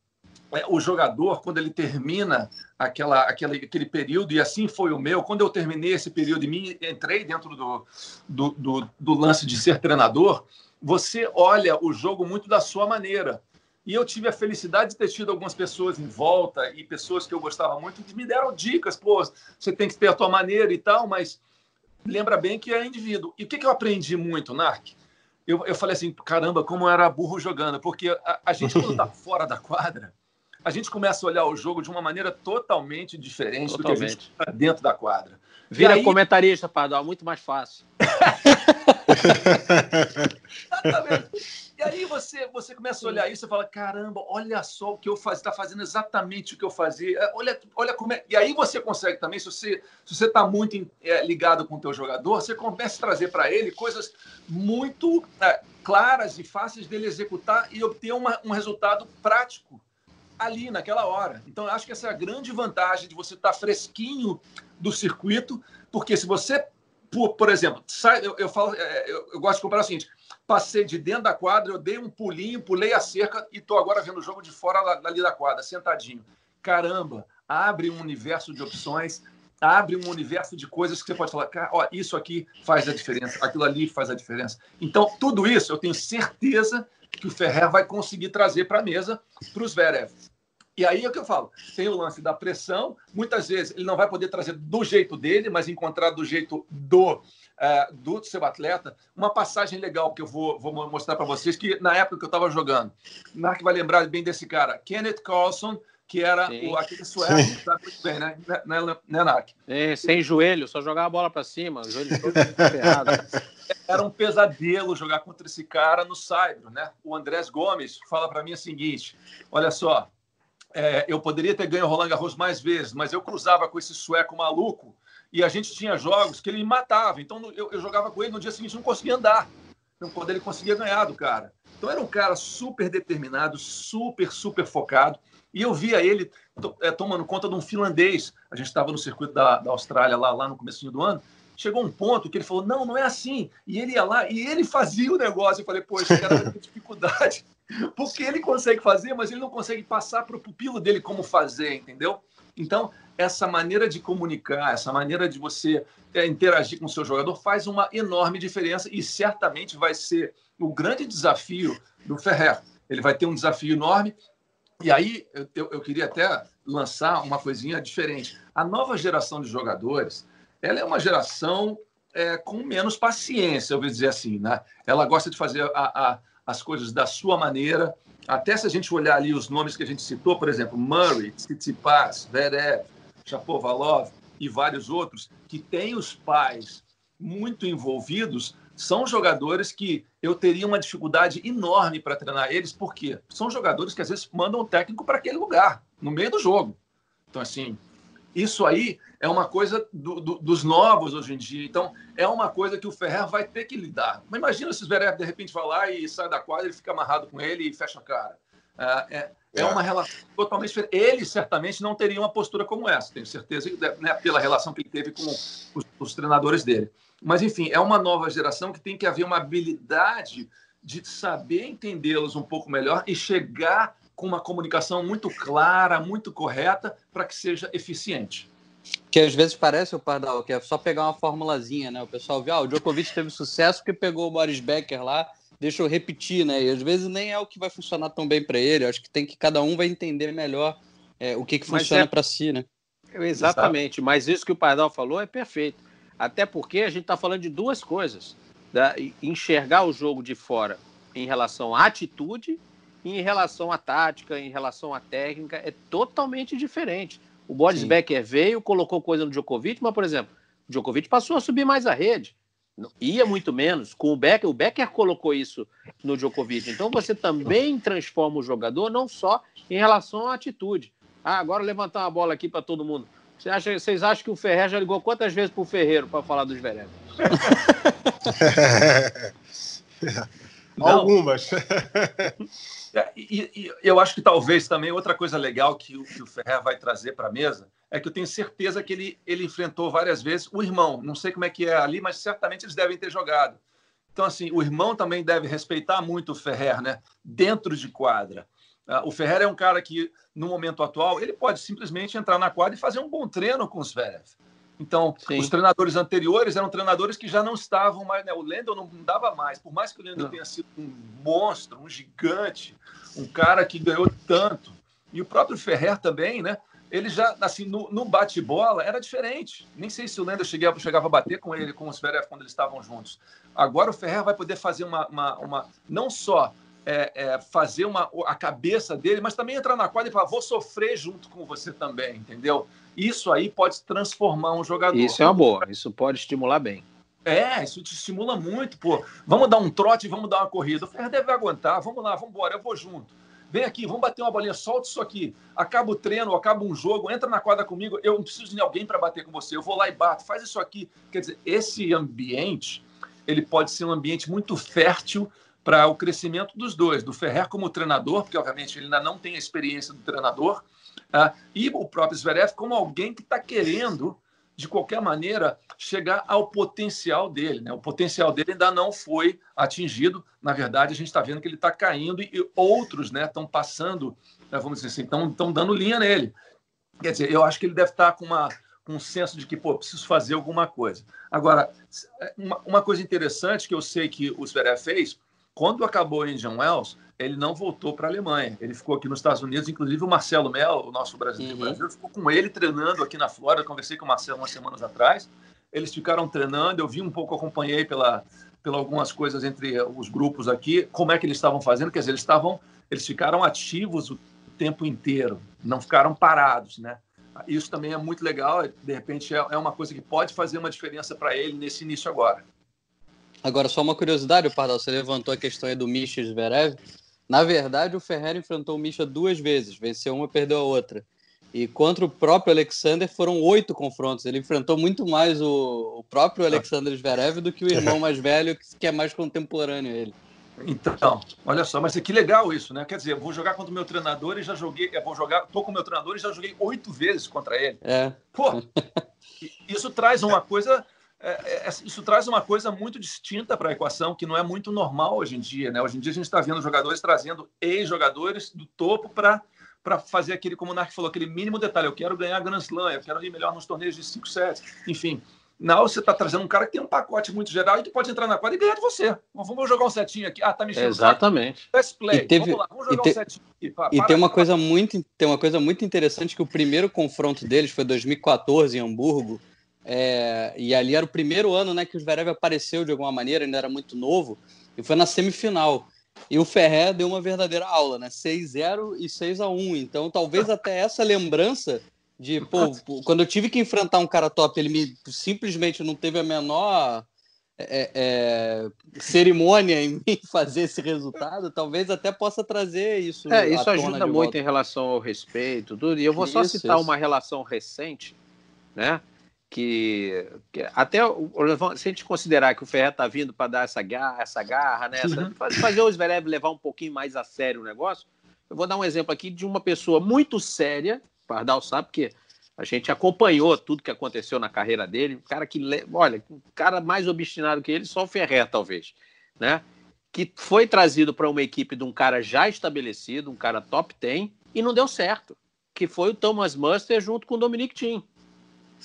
S2: é o jogador, quando ele termina aquela, aquela, aquele período, e assim foi o meu, quando eu terminei esse período e me entrei dentro do, do, do, do lance de ser treinador, você olha o jogo muito da sua maneira. E eu tive a felicidade de ter tido algumas pessoas em volta e pessoas que eu gostava muito que me deram dicas. Pô, você tem que ter a tua maneira e tal, mas lembra bem que é indivíduo. E o que, que eu aprendi muito, Narc? Eu, eu falei assim, caramba, como era burro jogando. Porque a, a gente, quando está fora da quadra, a gente começa a olhar o jogo de uma maneira totalmente diferente totalmente. do que a gente está dentro da quadra.
S3: Vira aí... comentarista, Padal, muito mais fácil.
S2: Exatamente. E aí você, você começa a olhar isso e fala: caramba, olha só o que eu fazia, está fazendo exatamente o que eu fazia. É, olha, olha como é. E aí você consegue também, se você se você está muito é, ligado com o teu jogador, você começa a trazer para ele coisas muito é, claras e fáceis dele executar e obter uma, um resultado prático ali naquela hora. Então, eu acho que essa é a grande vantagem de você estar fresquinho do circuito, porque se você, por, por exemplo, sai, eu, eu falo, é, eu, eu, gosto de comparar o seguinte: passei de dentro da quadra, eu dei um pulinho, pulei a cerca e estou agora vendo o jogo de fora ali da quadra, sentadinho. Caramba, abre um universo de opções, abre um universo de coisas que você pode falar, cara, ó, isso aqui faz a diferença, aquilo ali faz a diferença. Então, tudo isso eu tenho certeza que o Ferrer vai conseguir trazer para a mesa para os Zverev. E aí é o que eu falo, tem o lance da pressão, muitas vezes ele não vai poder trazer do jeito dele, mas encontrar do jeito do, uh, do seu atleta. Uma passagem legal que eu vou, vou mostrar para vocês, que na época que eu estava jogando, Mark vai lembrar bem desse cara, Kenneth Carlson, que era o, aquele sueco, sabe muito bem, né, né, né, né Nark?
S3: É, sem joelho, só jogar a bola para cima, o joelho todo ferrado.
S2: Era um pesadelo jogar contra esse cara no Saibro, né? O Andrés Gomes fala para mim o seguinte: olha só, é, eu poderia ter ganho o Roland Garros mais vezes, mas eu cruzava com esse sueco maluco e a gente tinha jogos que ele me matava. Então eu, eu jogava com ele no dia seguinte não conseguia andar. Então, quando ele conseguia ganhar do cara. Então era um cara super determinado, super, super focado. E eu via ele é, tomando conta de um finlandês. A gente estava no circuito da, da Austrália lá, lá no começo do ano. Chegou um ponto que ele falou: não, não é assim. E ele ia lá e ele fazia o negócio. Eu falei: poxa, cara tem dificuldade. Porque ele consegue fazer, mas ele não consegue passar para o pupilo dele como fazer, entendeu? Então, essa maneira de comunicar, essa maneira de você é, interagir com o seu jogador faz uma enorme diferença e certamente vai ser o grande desafio do Ferrer. Ele vai ter um desafio enorme e aí eu, eu, queria até lançar uma coisinha diferente. A nova geração de jogadores, ela é uma geração é, com menos paciência, eu vou dizer assim, né? Ela gosta de fazer a, a, as coisas da sua maneira. Até se a gente olhar ali os nomes que a gente citou, por exemplo, Murray, Tsitsipas, Verev, Chapovalov e vários outros, que têm os pais muito envolvidos, são jogadores que eu teria uma dificuldade enorme para treinar eles, porque são jogadores que às vezes mandam o técnico para aquele lugar, no meio do jogo. Então, assim, isso aí é uma coisa do, do, dos novos hoje em dia. Então, é uma coisa que o Ferrer vai ter que lidar. Mas imagina se o Zverev, de repente, vai lá e sai da quadra, ele fica amarrado com ele e fecha a cara. É, é, é uma relação totalmente diferente. Ele certamente não teria uma postura como essa, tenho certeza, né, pela relação que ele teve com os, os treinadores dele. Mas, enfim, é uma nova geração que tem que haver uma habilidade de saber entendê-los um pouco melhor e chegar com uma comunicação muito clara, muito correta, para que seja eficiente.
S4: Que às vezes parece, o Pardal, que é só pegar uma formulazinha, né? O pessoal vê, ah, o Djokovic teve sucesso porque pegou o Boris Becker lá, deixa eu repetir, né? E às vezes nem é o que vai funcionar tão bem para ele. Eu acho que tem que cada um vai entender melhor é, o que, que funciona é... para si, né?
S3: Exatamente, mas isso que o Pardal falou é perfeito até porque a gente está falando de duas coisas: da, enxergar o jogo de fora em relação à atitude em relação à tática, em relação à técnica, é totalmente diferente. O Boris Becker veio, colocou coisa no Djokovic, mas, por exemplo, o Djokovic passou a subir mais a rede. Ia muito menos. Com o Becker, o Becker colocou isso no Djokovic. Então você também transforma o jogador não só em relação à atitude. Ah, agora levantar uma bola aqui para todo mundo. Você acha, vocês acham que o Ferrer já ligou quantas vezes para o Ferreiro para falar dos
S1: Algumas.
S2: É, e, e, eu acho que talvez também outra coisa legal que o, que o Ferrer vai trazer para a mesa é que eu tenho certeza que ele, ele enfrentou várias vezes o irmão. Não sei como é que é ali, mas certamente eles devem ter jogado. Então, assim, o irmão também deve respeitar muito o Ferrer, né? Dentro de quadra. Uh, o Ferrer é um cara que, no momento atual, ele pode simplesmente entrar na quadra e fazer um bom treino com os Zverev. Então, Sim. os treinadores anteriores eram treinadores que já não estavam mais. Né? O Lendl não dava mais. Por mais que o Lendl tenha sido um monstro, um gigante, um cara que ganhou tanto. E o próprio Ferrer também, né? Ele já, assim, no, no bate-bola era diferente. Nem sei se o Lendl chegava, chegava a bater com ele, com os Zverev, quando eles estavam juntos. Agora o Ferrer vai poder fazer uma, uma, uma não só é, é, fazer uma, a cabeça dele, mas também entrar na quadra e falar, vou sofrer junto com você também, entendeu? Isso aí pode transformar um jogador.
S3: Isso é uma boa, isso pode estimular bem.
S2: É, isso te estimula muito, pô. Vamos dar um trote, vamos dar uma corrida. O Ferrer deve aguentar, vamos lá, vamos embora, eu vou junto. Vem aqui, vamos bater uma bolinha, solta isso aqui. Acaba o treino, acaba um jogo, entra na quadra comigo. Eu não preciso de alguém para bater com você. Eu vou lá e bato, faz isso aqui. Quer dizer, esse ambiente, ele pode ser um ambiente muito fértil para o crescimento dos dois, do Ferrer como treinador, porque obviamente ele ainda não tem a experiência do treinador, uh, e o próprio Zverev como alguém que está querendo, de qualquer maneira, chegar ao potencial dele. Né? O potencial dele ainda não foi atingido. Na verdade, a gente está vendo que ele está caindo e outros estão né, passando, né, vamos dizer assim, estão dando linha nele. Quer dizer, eu acho que ele deve estar tá com uma com um senso de que, pô, preciso fazer alguma coisa. Agora, uma, uma coisa interessante que eu sei que o Zverev fez, quando acabou o Indian Wells, ele não voltou para a Alemanha. Ele ficou aqui nos Estados Unidos, inclusive o Marcelo Mel, o nosso brasileiro, uhum. brasileiro ficou com ele treinando aqui na Flórida. Conversei com o Marcelo umas semanas atrás. Eles ficaram treinando, eu vi um pouco, acompanhei pela, pela algumas coisas entre os grupos aqui, como é que eles estavam fazendo. Quer dizer, eles estavam, eles ficaram ativos o tempo inteiro, não ficaram parados, né? Isso também é muito legal. De repente, é, é uma coisa que pode fazer uma diferença para ele nesse início agora.
S4: Agora, só uma curiosidade, Pardal, você levantou a questão aí do Misha Zverev. Na verdade, o Ferreira enfrentou o Misha duas vezes, venceu uma e perdeu a outra. E contra o próprio Alexander foram oito confrontos. Ele enfrentou muito mais o, o próprio Alexander Zverev do que o irmão mais velho, que é mais contemporâneo ele.
S2: Então, olha só, mas que legal isso, né? Quer dizer, eu vou jogar contra o meu treinador e já joguei, eu vou jogar, tô com o meu treinador e já joguei oito vezes contra ele.
S4: É.
S2: Pô, isso traz uma coisa, é, é, é, isso traz uma coisa muito distinta para a equação que não é muito normal hoje em dia, né? Hoje em dia a gente está vendo jogadores trazendo ex-jogadores do topo para para fazer aquele, como o Nark falou, aquele mínimo detalhe. Eu quero ganhar Grand Slam, eu quero ir melhor nos torneios de 5 sets, enfim. Não, você está trazendo um cara que tem um pacote muito geral e que pode entrar na quadra e ganhar de você. Vamos jogar um setinho aqui. Ah, tá mexendo.
S4: Exatamente.
S2: Let's play. Teve, vamos lá, vamos jogar te, um setinho aqui.
S4: Para, e tem uma coisa muito, tem uma coisa muito interessante que o primeiro confronto deles foi 2014 em Hamburgo. É, e ali era o primeiro ano, né, que o Zverev apareceu de alguma maneira, ainda era muito novo, e foi na semifinal. E o Ferré deu uma verdadeira aula, né? 6-0 e 6 a 1. Então, talvez até essa lembrança de, pô, quando eu tive que enfrentar um cara top, ele me simplesmente não teve a menor é, é, cerimônia em mim fazer esse resultado, talvez até possa trazer isso.
S3: É, isso ajuda muito volta. em relação ao respeito, tudo. E eu vou só citar isso. uma relação recente, né? Que, que, até se a gente considerar que o Ferrer tá vindo para dar essa garra, essa garra, né? Essa, uhum. fazer o Zverev levar um pouquinho mais a sério o negócio. Eu vou dar um exemplo aqui de uma pessoa muito séria Pardal sabe que a gente acompanhou tudo que aconteceu na carreira dele. Um cara que, olha, um cara mais obstinado que ele, só o Ferrer, talvez, né? Que foi trazido para uma equipe de um cara já estabelecido, um cara top 10, e não deu certo. Que foi o Thomas Muster junto com o Dominic Thiem.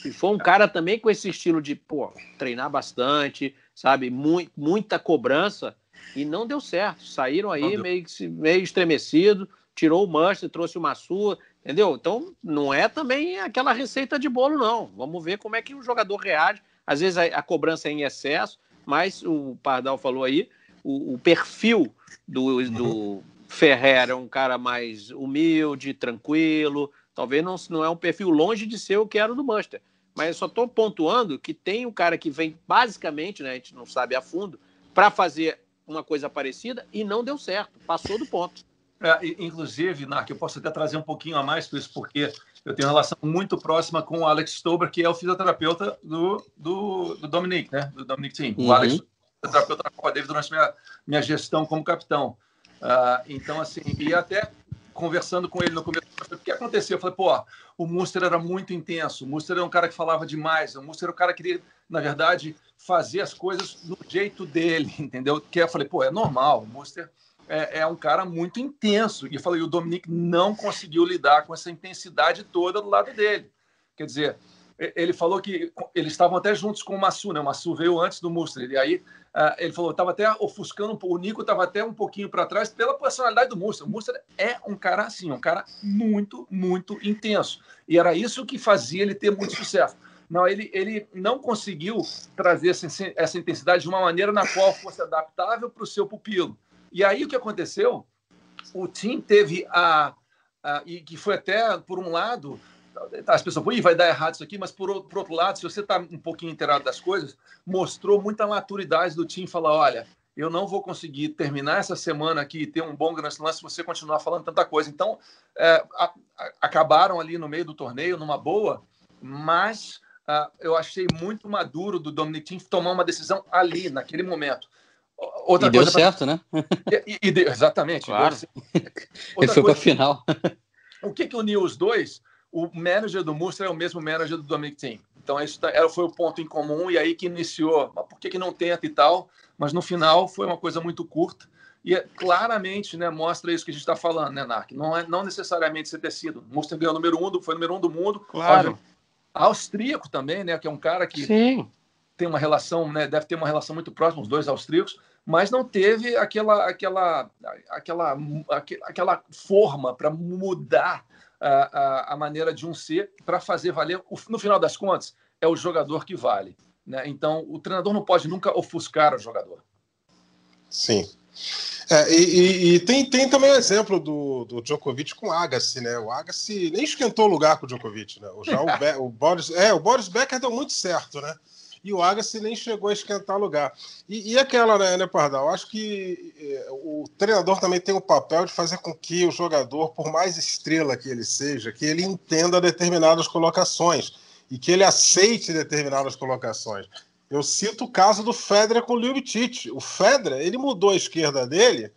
S3: E foi um cara também com esse estilo de, pô, treinar bastante, sabe? Muito, muita cobrança, e não deu certo. Saíram aí meio, meio estremecido, tirou o Muster, trouxe uma sua, Entendeu? Então, não é também aquela receita de bolo, não. Vamos ver como é que o jogador reage. Às vezes a, a cobrança é em excesso, mas o Pardal falou aí, o, o perfil do, do uhum. Ferrer é um cara mais humilde, tranquilo. Talvez não, não é um perfil longe de ser o que era do Manchester. Mas eu só estou pontuando que tem um cara que vem basicamente, né, a gente não sabe a fundo, para fazer uma coisa parecida e não deu certo, passou do ponto.
S2: É, inclusive, Narc, eu posso até trazer um pouquinho a mais com isso, porque eu tenho uma relação muito próxima com o Alex Stober, que é o fisioterapeuta do, do, do Dominic, né? Do Dominic Team. Uhum. O Alex, fisioterapeuta da Copa Davis durante minha, minha gestão como capitão. Uh, então, assim, e até conversando com ele no começo, o que aconteceu? Eu falei, pô, o Munster era muito intenso, o Munster era um cara que falava demais, o Munster era um cara que queria, na verdade, fazer as coisas do jeito dele, entendeu? Que eu falei, pô, é normal, o Munster é, é, um cara muito intenso. E eu falei, o Dominic não conseguiu lidar com essa intensidade toda do lado dele. Quer dizer, ele falou que eles estavam até juntos com o Massu, né? O Massu veio antes do Muster. E aí uh, ele falou, estava até ofuscando o Nico estava até um pouquinho para trás pela personalidade do Muster. O Muster é um cara assim, um cara muito, muito intenso. E era isso que fazia ele ter muito sucesso. Não, ele, ele não conseguiu trazer essa, essa intensidade de uma maneira na qual fosse adaptável para o seu pupilo. E aí o que aconteceu? O Tim teve a, a, e que foi até por um lado as pessoas, Ih, vai dar errado isso aqui, mas por, por outro lado, se você está um pouquinho inteirado das coisas, mostrou muita maturidade do time falar, olha, eu não vou conseguir terminar essa semana aqui e ter um bom grande lance se você continuar falando tanta coisa. Então, é, a, a, acabaram ali no meio do torneio, numa boa, mas uh, eu achei muito maduro do Dominic Thiem tomar uma decisão ali, naquele momento
S4: Outra e deu certo, pra... né?
S2: E, e deu, exatamente.
S4: Claro. Ele foi para a final.
S2: O que, que uniu os dois? O manager do Munster é o mesmo manager do Dominic Team. Então, isso tá, foi o ponto em comum e aí que iniciou. Mas por que, que não tenta e tal? Mas no final foi uma coisa muito curta. E é, claramente né, mostra isso que a gente está falando, né, Narc? Não, é, não necessariamente ser tecido. O Munster ganhou o número um, foi o número um do mundo.
S3: Claro.
S2: Austríaco também, né? Que é um cara que
S3: Sim.
S2: tem uma relação, né? Deve ter uma relação muito próxima, os dois austríacos, mas não teve aquela, aquela, aquela, aquela forma para mudar a, a, a, maneira de um ser para fazer valer. No final das contas, é o jogador que vale. Né? Então, o treinador não pode nunca ofuscar o jogador.
S1: Sim. É, e, e, e, tem, tem também o exemplo do, do Djokovic com o Agassi, né? O Agassi nem esquentou o lugar com o Djokovic, né? Já o, Be o, Boris, é, o Boris Becker deu muito certo, né? E o Agassi nem chegou a esquentar lugar. E, e aquela, né, né Pardal? Acho que é, o treinador também tem o papel de fazer com que o jogador, por mais estrela que ele seja, que ele entenda determinadas colocações e que ele aceite determinadas colocações. Eu cito o caso do Federer com o Ljubicic. O Federer, ele mudou a esquerda dele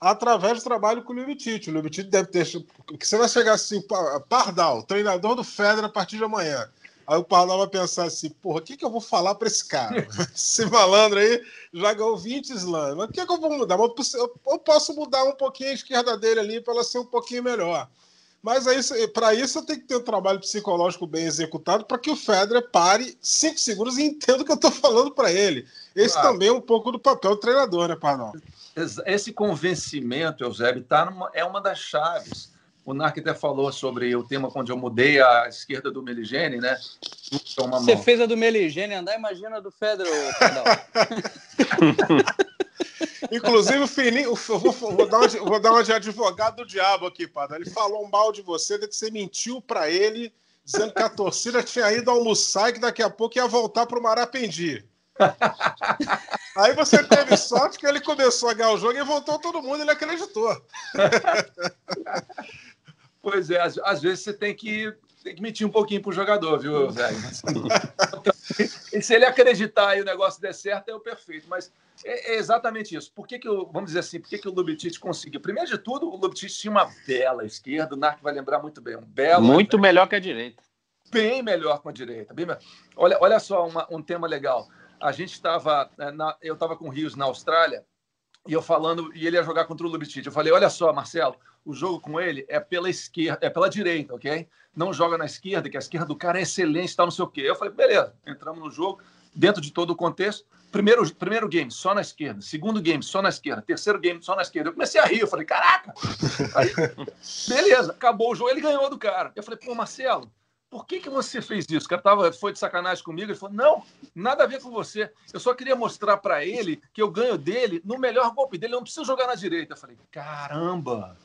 S1: através do trabalho com o Ljubicic. O Ljubicic deve ter... que você vai chegar assim, Pardal, treinador do Federer a partir de amanhã. Aí o Pardal vai pensar assim, porra, o que, que eu vou falar para esse cara? esse malandro aí já ganhou 20 slams. Mas o que, que eu vou mudar? Eu posso mudar um pouquinho a esquerda dele ali para ela ser um pouquinho melhor. Mas para isso tem que ter um trabalho psicológico bem executado para que o Federer pare cinco segundos e entenda o que eu estou falando para ele. Esse claro. também é um pouco do papel do treinador, né, Pardal?
S2: Esse convencimento, Eusébio, tá numa, é uma das chaves. O Narc até falou sobre o tema quando eu mudei a esquerda do Meligene, né?
S4: Você fez a do Meligene andar, imagina a do Pardal.
S1: Inclusive, o Fininho, eu vou, vou, dar uma, vou dar uma de advogado do diabo aqui, Padre. Ele falou mal de você, de que você mentiu para ele, dizendo que a torcida tinha ido almoçar e que daqui a pouco ia voltar para o Marapendi. Aí você teve sorte que ele começou a ganhar o jogo e voltou todo mundo, ele acreditou.
S2: Pois é, às, às vezes você tem que tem que mentir um pouquinho pro jogador, viu, Zé? e se ele acreditar e o negócio der certo, é o perfeito. Mas é, é exatamente isso. Por que, que eu, vamos dizer assim, por que, que o Lubitich conseguiu? Primeiro de tudo, o Lubitich tinha uma bela esquerda, o Narc vai lembrar muito bem. Um belo,
S3: muito melhor que a direita.
S2: Bem melhor com a direita. Bem olha, olha só uma, um tema legal. A gente estava, é, eu estava com o Rios na Austrália, e eu falando, e ele ia jogar contra o Lubitich. Eu falei, olha só, Marcelo, o jogo com ele é pela esquerda, é pela direita, ok? Não joga na esquerda, que a esquerda do cara é excelente, tal, não sei o quê. Eu falei, beleza, entramos no jogo, dentro de todo o contexto. Primeiro, primeiro game, só na esquerda. Segundo game, só na esquerda. Terceiro game, só na esquerda. Eu comecei a rir, eu falei, caraca! Aí, beleza, acabou o jogo, ele ganhou do cara. Eu falei, pô, Marcelo, por que, que você fez isso? O cara tava, foi de sacanagem comigo. Ele falou: não, nada a ver com você. Eu só queria mostrar para ele que eu ganho dele no melhor golpe dele. Eu não preciso jogar na direita. Eu falei: caramba!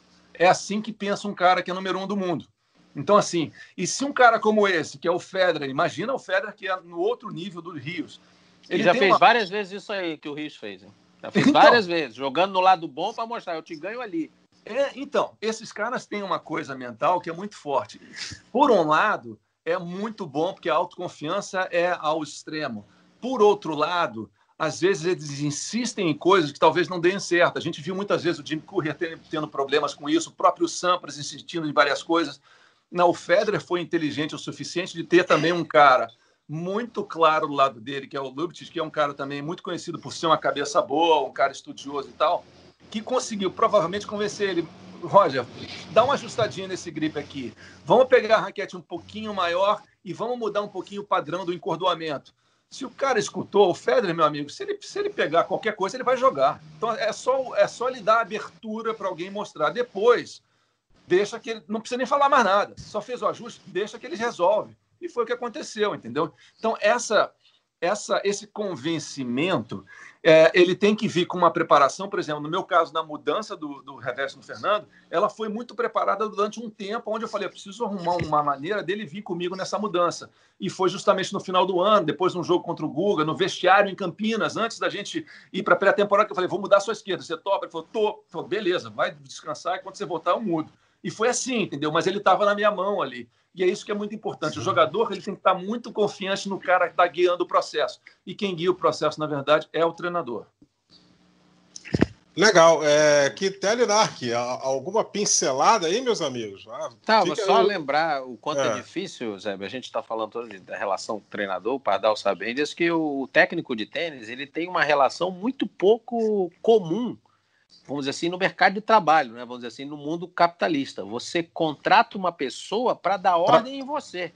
S2: É assim que pensa um cara que é número um do mundo. Então, assim, e se um cara como esse, que é o Federer, imagina o Federer que é no outro nível do Rios.
S3: Ele já fez uma... várias vezes isso aí que o Rios fez. Hein? Já fez então, várias vezes, jogando no lado bom para mostrar, eu te ganho ali.
S2: É, então, esses caras têm uma coisa mental que é muito forte. Por um lado, é muito bom porque a autoconfiança é ao extremo. Por outro lado, às vezes eles insistem em coisas que talvez não deem certo. A gente viu muitas vezes o Jim Courier tendo problemas com isso, o próprio Sampras insistindo em várias coisas. Não, o Federer foi inteligente o suficiente de ter também um cara muito claro do lado dele, que é o Lubitsch, que é um cara também muito conhecido por ser uma cabeça boa, um cara estudioso e tal, que conseguiu provavelmente convencer ele, Roger, dá uma ajustadinha nesse grip aqui. Vamos pegar a raquete um pouquinho maior e vamos mudar um pouquinho o padrão do encordoamento. Se o cara escutou, o Federer, meu amigo, se ele, se ele pegar qualquer coisa, ele vai jogar. Então é só, é só ele dar abertura para alguém mostrar. Depois, deixa que ele. Não precisa nem falar mais nada. Só fez o ajuste, deixa que eles resolvem. E foi o que aconteceu, entendeu? Então, essa, essa, esse convencimento é, ele tem que vir com uma preparação, por exemplo, no meu caso, na mudança do, do reverso no Fernando, ela foi muito preparada durante um tempo, onde eu falei, eu preciso arrumar uma maneira dele vir comigo nessa mudança. E foi justamente no final do ano, depois de um jogo contra o Guga, no vestiário em Campinas, antes da gente ir para a pré-temporada, que eu falei, vou mudar a sua esquerda, você topa? Ele falou, tô. falei, beleza, vai descansar e quando você voltar eu mudo. E foi assim, entendeu? Mas ele estava na minha mão ali. E é isso que é muito importante. O jogador ele tem que estar muito confiante no cara que está guiando o processo. E quem guia o processo, na verdade, é o treinador.
S1: Legal. É, Kittel Nark, alguma pincelada aí, meus amigos?
S3: Ah, tá, vou só lembrar o quanto é, é difícil, Zé. A gente está falando todo da relação treinador, o Pardal sabe diz que o técnico de tênis ele tem uma relação muito pouco comum, vamos dizer assim, no mercado de trabalho, né? vamos dizer assim, no mundo capitalista. Você contrata uma pessoa para dar ordem pra... em você.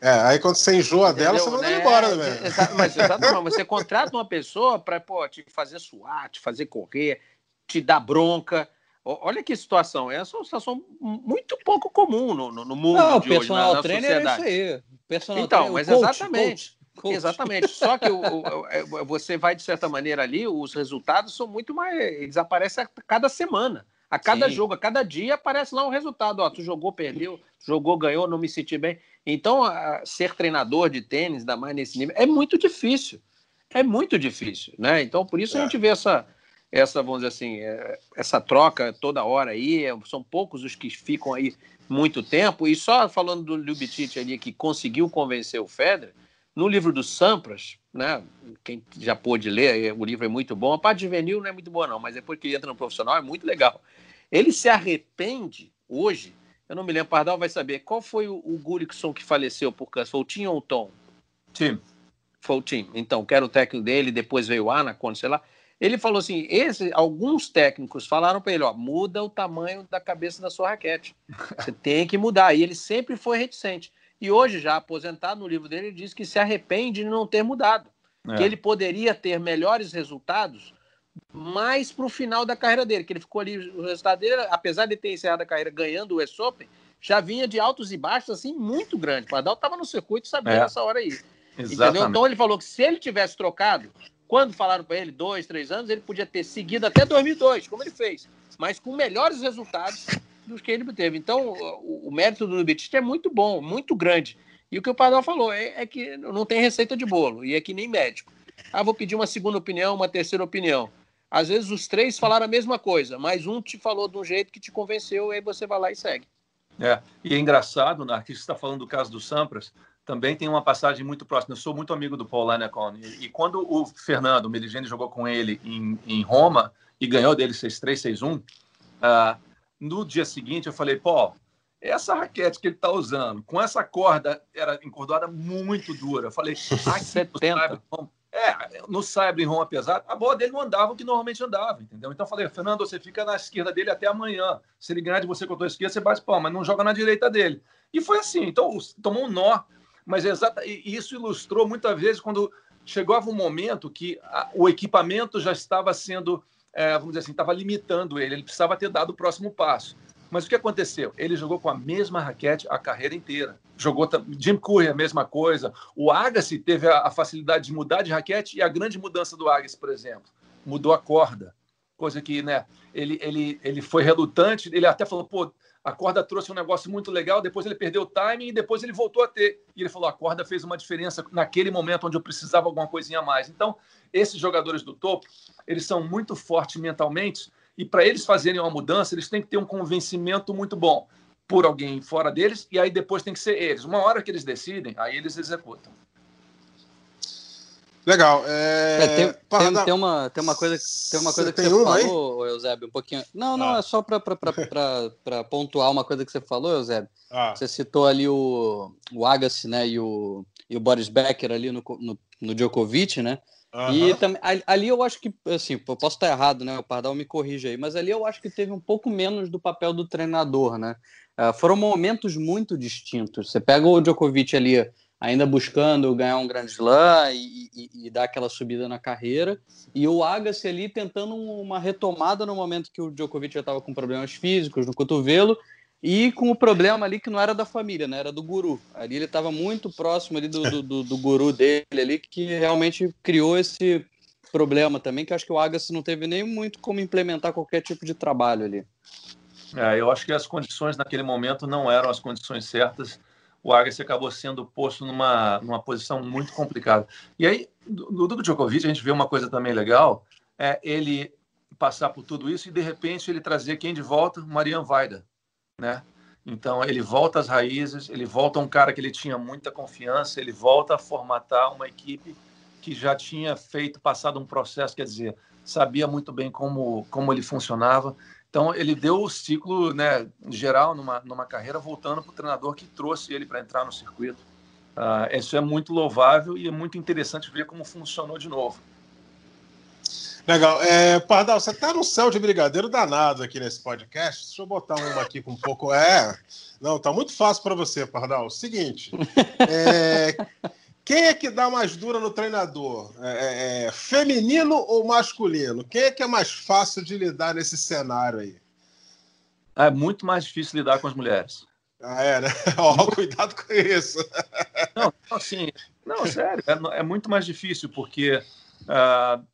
S1: É, aí quando você enjoa Entendeu? dela, você vai né? embora também.
S3: Mas exatamente, você contrata uma pessoa para te fazer suar, te fazer correr, te dar bronca. Olha que situação. Essa é uma situação muito pouco comum no, no mundo não, de hoje, na, na trainer sociedade. É isso aí. Personal então, trainer, mas coach, exatamente. Coach, coach. Exatamente. Só que o, o, é, você vai, de certa maneira, ali, os resultados são muito mais. Eles aparecem a cada semana. A cada Sim. jogo, a cada dia aparece lá um resultado. Ó, tu jogou, perdeu, jogou, ganhou, não me senti bem. Então, a, ser treinador de tênis, ainda mais nesse nível, é muito difícil. É muito difícil, né? Então, por isso é. a gente vê essa, essa, vamos dizer assim, é, essa troca toda hora aí. É, são poucos os que ficam aí muito tempo. E só falando do Ljubicic ali, que conseguiu convencer o Federer, no livro do Sampras, né, quem já pôde ler, o livro é muito bom. A parte juvenil não é muito boa, não, mas depois que entra no profissional é muito legal. Ele se arrepende hoje, eu não me lembro, Pardal vai saber, qual foi o, o que faleceu por câncer? Foi o Tim ou o Tom?
S2: Tim.
S3: Foi o Tim. Então, que era o técnico dele, depois veio o Anacon, sei lá. Ele falou assim: esse, alguns técnicos falaram para ele: ó, muda o tamanho da cabeça da sua raquete. Você tem que mudar. E ele sempre foi reticente. E hoje, já aposentado no livro dele, ele diz que se arrepende de não ter mudado. É. Que ele poderia ter melhores resultados mais para o final da carreira dele, que ele ficou ali, o resultado dele, apesar de ter encerrado a carreira ganhando o US Open, já vinha de altos e baixos assim muito grande. O Pardal estava no circuito sabia é. nessa hora aí. Exatamente. Entendeu? Então ele falou que se ele tivesse trocado, quando falaram para ele, dois, três anos, ele podia ter seguido até 2002, como ele fez, mas com melhores resultados dos que ele teve. Então, o, o mérito do Lubitsch é muito bom, muito grande. E o que o Pardal falou é, é, que não tem receita de bolo, e é que nem médico. Ah, vou pedir uma segunda opinião, uma terceira opinião. Às vezes os três falaram a mesma coisa, mas um te falou de um jeito que te convenceu, e aí você vai lá e segue.
S2: É, e é engraçado, Nark, você está falando do caso do Sampras, também tem uma passagem muito próxima. Eu sou muito amigo do Paul Lanecon. E, e quando o Fernando o Meligeni jogou com ele em, em Roma e ganhou dele 6-3, 6-1, uh, no dia seguinte eu falei, pô, essa raquete que ele está usando, com essa corda, era encordada muito dura. Eu falei, aqui 70. É, no Cyber em Roma pesado, a bola dele não andava o que normalmente andava, entendeu? Então eu falei, Fernando, você fica na esquerda dele até amanhã. Se ele ganhar de você com a tua esquerda, você bate palma, mas não joga na direita dele. E foi assim. Então tomou um nó mas exata, isso ilustrou muitas vezes quando chegava um momento que a, o equipamento já estava sendo, é, vamos dizer assim, estava limitando ele, ele precisava ter dado o próximo passo. Mas o que aconteceu? Ele jogou com a mesma raquete a carreira inteira. Jogou Jim Curry a mesma coisa. O Agassi teve a, a facilidade de mudar de raquete e a grande mudança do Agassi, por exemplo, mudou a corda. Coisa que, né, ele, ele, ele foi relutante, ele até falou, pô, a corda trouxe um negócio muito legal, depois ele perdeu o timing e depois ele voltou a ter. E ele falou: a corda fez uma diferença naquele momento onde eu precisava alguma coisinha a mais. Então, esses jogadores do topo, eles são muito fortes mentalmente e para eles fazerem uma mudança, eles têm que ter um convencimento muito bom por alguém fora deles e aí depois tem que ser eles. Uma hora que eles decidem, aí eles executam.
S1: Legal. É...
S4: É, tem, tem, tem, uma, tem uma coisa, tem uma coisa que você falou, aí? Eusébio, um pouquinho. Não, não, ah. é só para pontuar uma coisa que você falou, Eusébio. Ah. Você citou ali o, o Agassi, né, e o, e o Boris Becker ali no, no, no Djokovic, né? Uhum. E também, ali eu acho que, assim, eu posso estar errado, né? O Pardal me corrija aí, mas ali eu acho que teve um pouco menos do papel do treinador, né? Uh, foram momentos muito distintos. Você pega o Djokovic ali ainda buscando ganhar um grande slam e, e, e, dar aquela subida na carreira. E o Agassi ali tentando uma retomada no momento que o Djokovic já estava com problemas físicos no cotovelo e com o problema ali que não era da família, né? Era do guru. Ali ele estava muito próximo ali do, do, do, do, guru dele ali, que realmente criou esse problema também, que acho que o Agassi não teve nem muito como implementar qualquer tipo de trabalho ali.
S2: É, eu acho que as condições naquele momento não eram as condições certas o Agassi acabou sendo posto numa, numa posição muito complicada. E aí, no do Djokovic, a gente vê uma coisa também legal, é ele passar por tudo isso e, de repente, ele trazer quem de volta? Marian Vaida, né? Então, ele volta às raízes, ele volta um cara que ele tinha muita confiança, ele volta a formatar uma equipe que já tinha feito, passado um processo, quer dizer, sabia muito bem como, como ele funcionava. Então, ele deu o ciclo né, geral numa, numa carreira, voltando para o treinador que trouxe ele para entrar no circuito. Uh, isso é muito louvável e é muito interessante ver como funcionou de novo.
S1: Legal. É, Pardal, você tá no céu de brigadeiro danado aqui nesse podcast. Deixa eu botar uma aqui com um pouco. É. Não, tá muito fácil para você, Pardal. Seguinte. É, quem é que dá mais dura no treinador? É, é, é, feminino ou masculino? Quem é que é mais fácil de lidar nesse cenário aí?
S2: É muito mais difícil lidar com as mulheres.
S1: Ah, é, né? Ó, cuidado com isso.
S2: Não, assim, não, sério, é, é muito mais difícil, porque uh,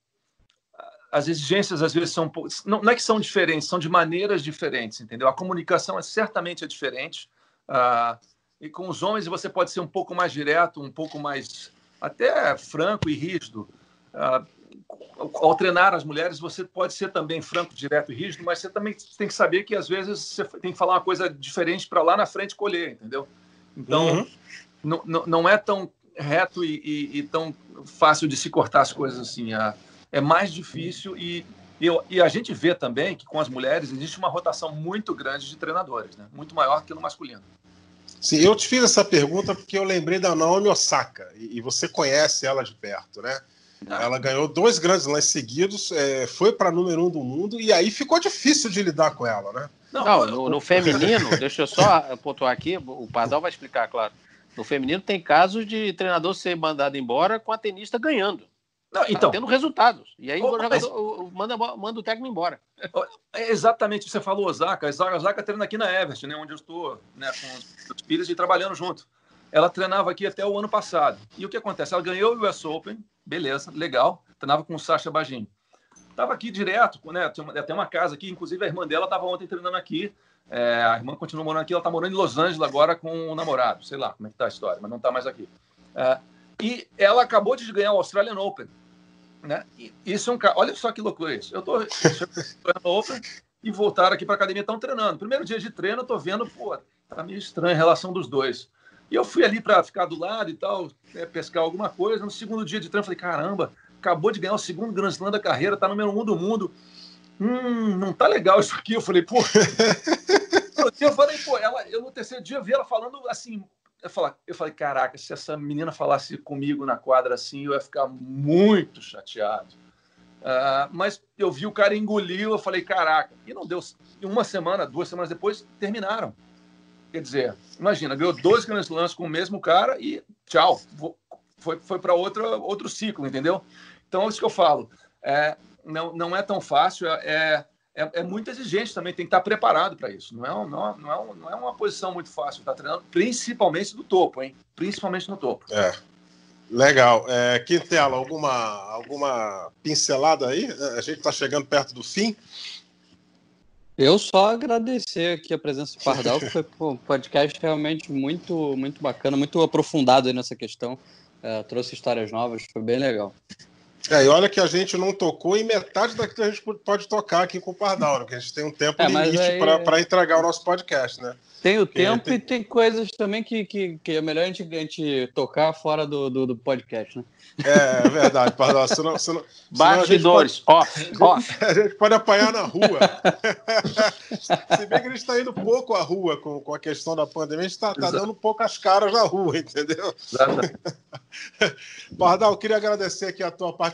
S2: as exigências às vezes são não, não é que são diferentes, são de maneiras diferentes, entendeu? A comunicação é certamente é diferente. Uh, e com os homens você pode ser um pouco mais direto, um pouco mais até franco e rígido. Uh, ao treinar as mulheres, você pode ser também franco, direto e rígido, mas você também tem que saber que às vezes você tem que falar uma coisa diferente para lá na frente colher, entendeu? Então, uhum. não, não é tão reto e, e, e, tão fácil de se cortar as coisas assim. A, é mais difícil e, e, e, a gente vê também que com as mulheres existe uma rotação muito grande de treinadores, né? muito maior que no masculino.
S1: Sim, eu te fiz essa pergunta porque eu lembrei da Naomi Osaka e, e você conhece ela de perto, né? Ah. Ela ganhou dois grandes lances seguidos, é, foi para número um do mundo e aí ficou difícil de lidar com ela, né?
S3: Não, Não no, no, feminino, deixa eu só pontuar aqui, o Pardal vai explicar, claro. No feminino tem casos de treinador ser mandado embora com a tenista ganhando. Não, então, tá tendo resultados. E aí o jogador mas... manda, manda o técnico embora.
S2: É exatamente você falou, Osaka. A Osaka treina aqui na Everest, né, onde eu estou né, com os filhos e trabalhando junto. Ela treinava aqui até o ano passado. E o que acontece? Ela ganhou o US Open, beleza, legal. Treinava com o Sasha Bagin. Estava aqui direto, né? Tem até uma casa aqui, inclusive a irmã dela estava ontem treinando aqui. É, a irmã continua morando aqui, ela está morando em Los Angeles agora com o namorado. Sei lá como é que tá a história, mas não está mais aqui. É, e ela acabou de ganhar o Australian Open né? E isso é um cara. Olha só que loucura isso. Eu estou Open e voltaram aqui para a academia, estão treinando. Primeiro dia de treino, eu estou vendo, pô, tá meio estranha a relação dos dois. E eu fui ali para ficar do lado e tal, né, pescar alguma coisa. No segundo dia de treino, falei: caramba, acabou de ganhar o segundo Grand Slam da carreira, tá número um do mundo. Hum, não tá legal isso aqui. Eu falei, pô. eu falei, pô, ela, eu no terceiro dia vi ela falando assim, eu falei, eu falei, caraca, se essa menina falasse comigo na quadra assim, eu ia ficar muito chateado. Uh, mas eu vi o cara engoliu, eu falei, caraca. E não deu. Uma semana, duas semanas depois, terminaram. Quer dizer, imagina, ganhou dois grandes lances com o mesmo cara e tchau. Foi, foi para outro ciclo, entendeu? Então, é isso que eu falo. É, não, não é tão fácil. É, é, é muito exigente também, tem que estar preparado para isso. Não é, não, não, é, não é uma posição muito fácil estar treinando, principalmente no topo, hein? Principalmente no topo.
S1: É. Legal. É, Quintela, alguma, alguma pincelada aí? A gente está chegando perto do fim.
S4: Eu só agradecer aqui a presença do Pardal, que foi um podcast realmente muito, muito bacana, muito aprofundado nessa questão. É, trouxe histórias novas, foi bem legal.
S1: É, e olha que a gente não tocou em metade daquilo que a gente pode tocar aqui com o Pardal, né? porque a gente tem um tempo é, limite aí... para entregar o nosso podcast, né?
S4: Tem o tempo tem... e tem coisas também que, que, que, é melhor a gente, a gente tocar fora do, do, do podcast, né?
S1: É, é verdade, Pardal. Senão, senão,
S3: Bastidores,
S1: off, off. A gente pode apanhar na rua. Se bem que a gente está indo pouco à rua com, com a questão da pandemia, a gente está tá dando poucas caras na rua, entendeu? Pardal, queria agradecer aqui a tua participação,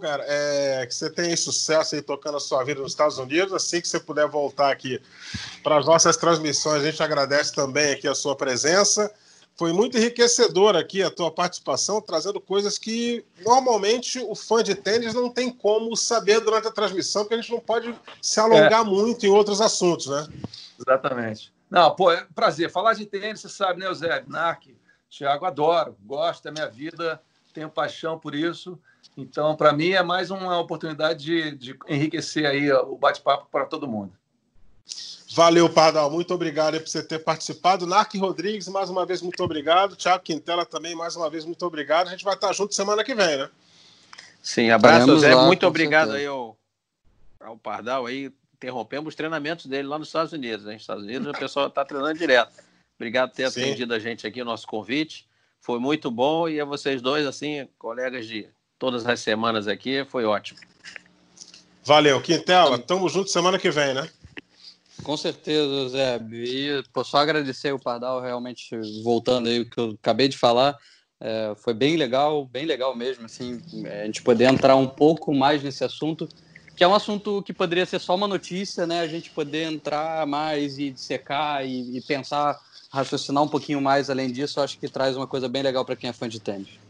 S1: cara. É, que você tenha sucesso aí tocando a sua vida nos Estados Unidos. Assim que você puder voltar aqui para as nossas transmissões, a gente agradece também aqui a sua presença. Foi muito enriquecedor aqui a tua participação, trazendo coisas que normalmente o fã de tênis não tem como saber durante a transmissão, porque a gente não pode se alongar é. muito em outros assuntos, né?
S2: Exatamente. Não, pô, é prazer. Falar de tênis, você sabe, né, Eusébio? Narc, Thiago, adoro, gosto da minha vida, tenho paixão por isso. Então, para mim, é mais uma oportunidade de, de enriquecer aí o bate-papo para todo mundo.
S1: Valeu, Pardal. Muito obrigado por você ter participado. Narc Rodrigues, mais uma vez, muito obrigado. Tiago Quintela também, mais uma vez, muito obrigado. A gente vai estar junto semana que vem, né?
S3: Sim, abraço, Zé. Muito obrigado certeza. aí ao, ao Pardal aí. Interrompemos os treinamentos dele lá nos Estados Unidos. Né? Nos Estados Unidos o pessoal está treinando direto. Obrigado por ter Sim. atendido a gente aqui, o nosso convite. Foi muito bom e a vocês dois, assim, colegas de todas as semanas aqui, foi ótimo.
S1: Valeu, Quintela. Tamo junto semana que vem, né?
S4: Com certeza, Zé. E pô, só agradecer o Pardal, realmente, voltando aí o que eu acabei de falar. É, foi bem legal, bem legal mesmo, assim, a gente poder entrar um pouco mais nesse assunto, que é um assunto que poderia ser só uma notícia, né? A gente poder entrar mais e dissecar e, e pensar, raciocinar um pouquinho mais além disso, acho que traz uma coisa bem legal para quem é fã de tênis.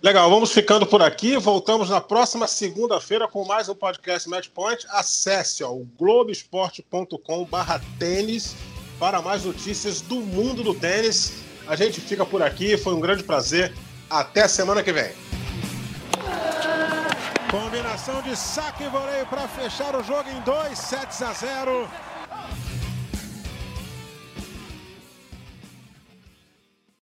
S1: Legal, vamos ficando por aqui. Voltamos na próxima segunda-feira com mais um podcast Matchpoint. Acesse ó, o globesport.com/tênis para mais notícias do mundo do tênis. A gente fica por aqui, foi um grande prazer. Até semana que vem. Combinação de saque e voleio para fechar o jogo em 2 sets a 0.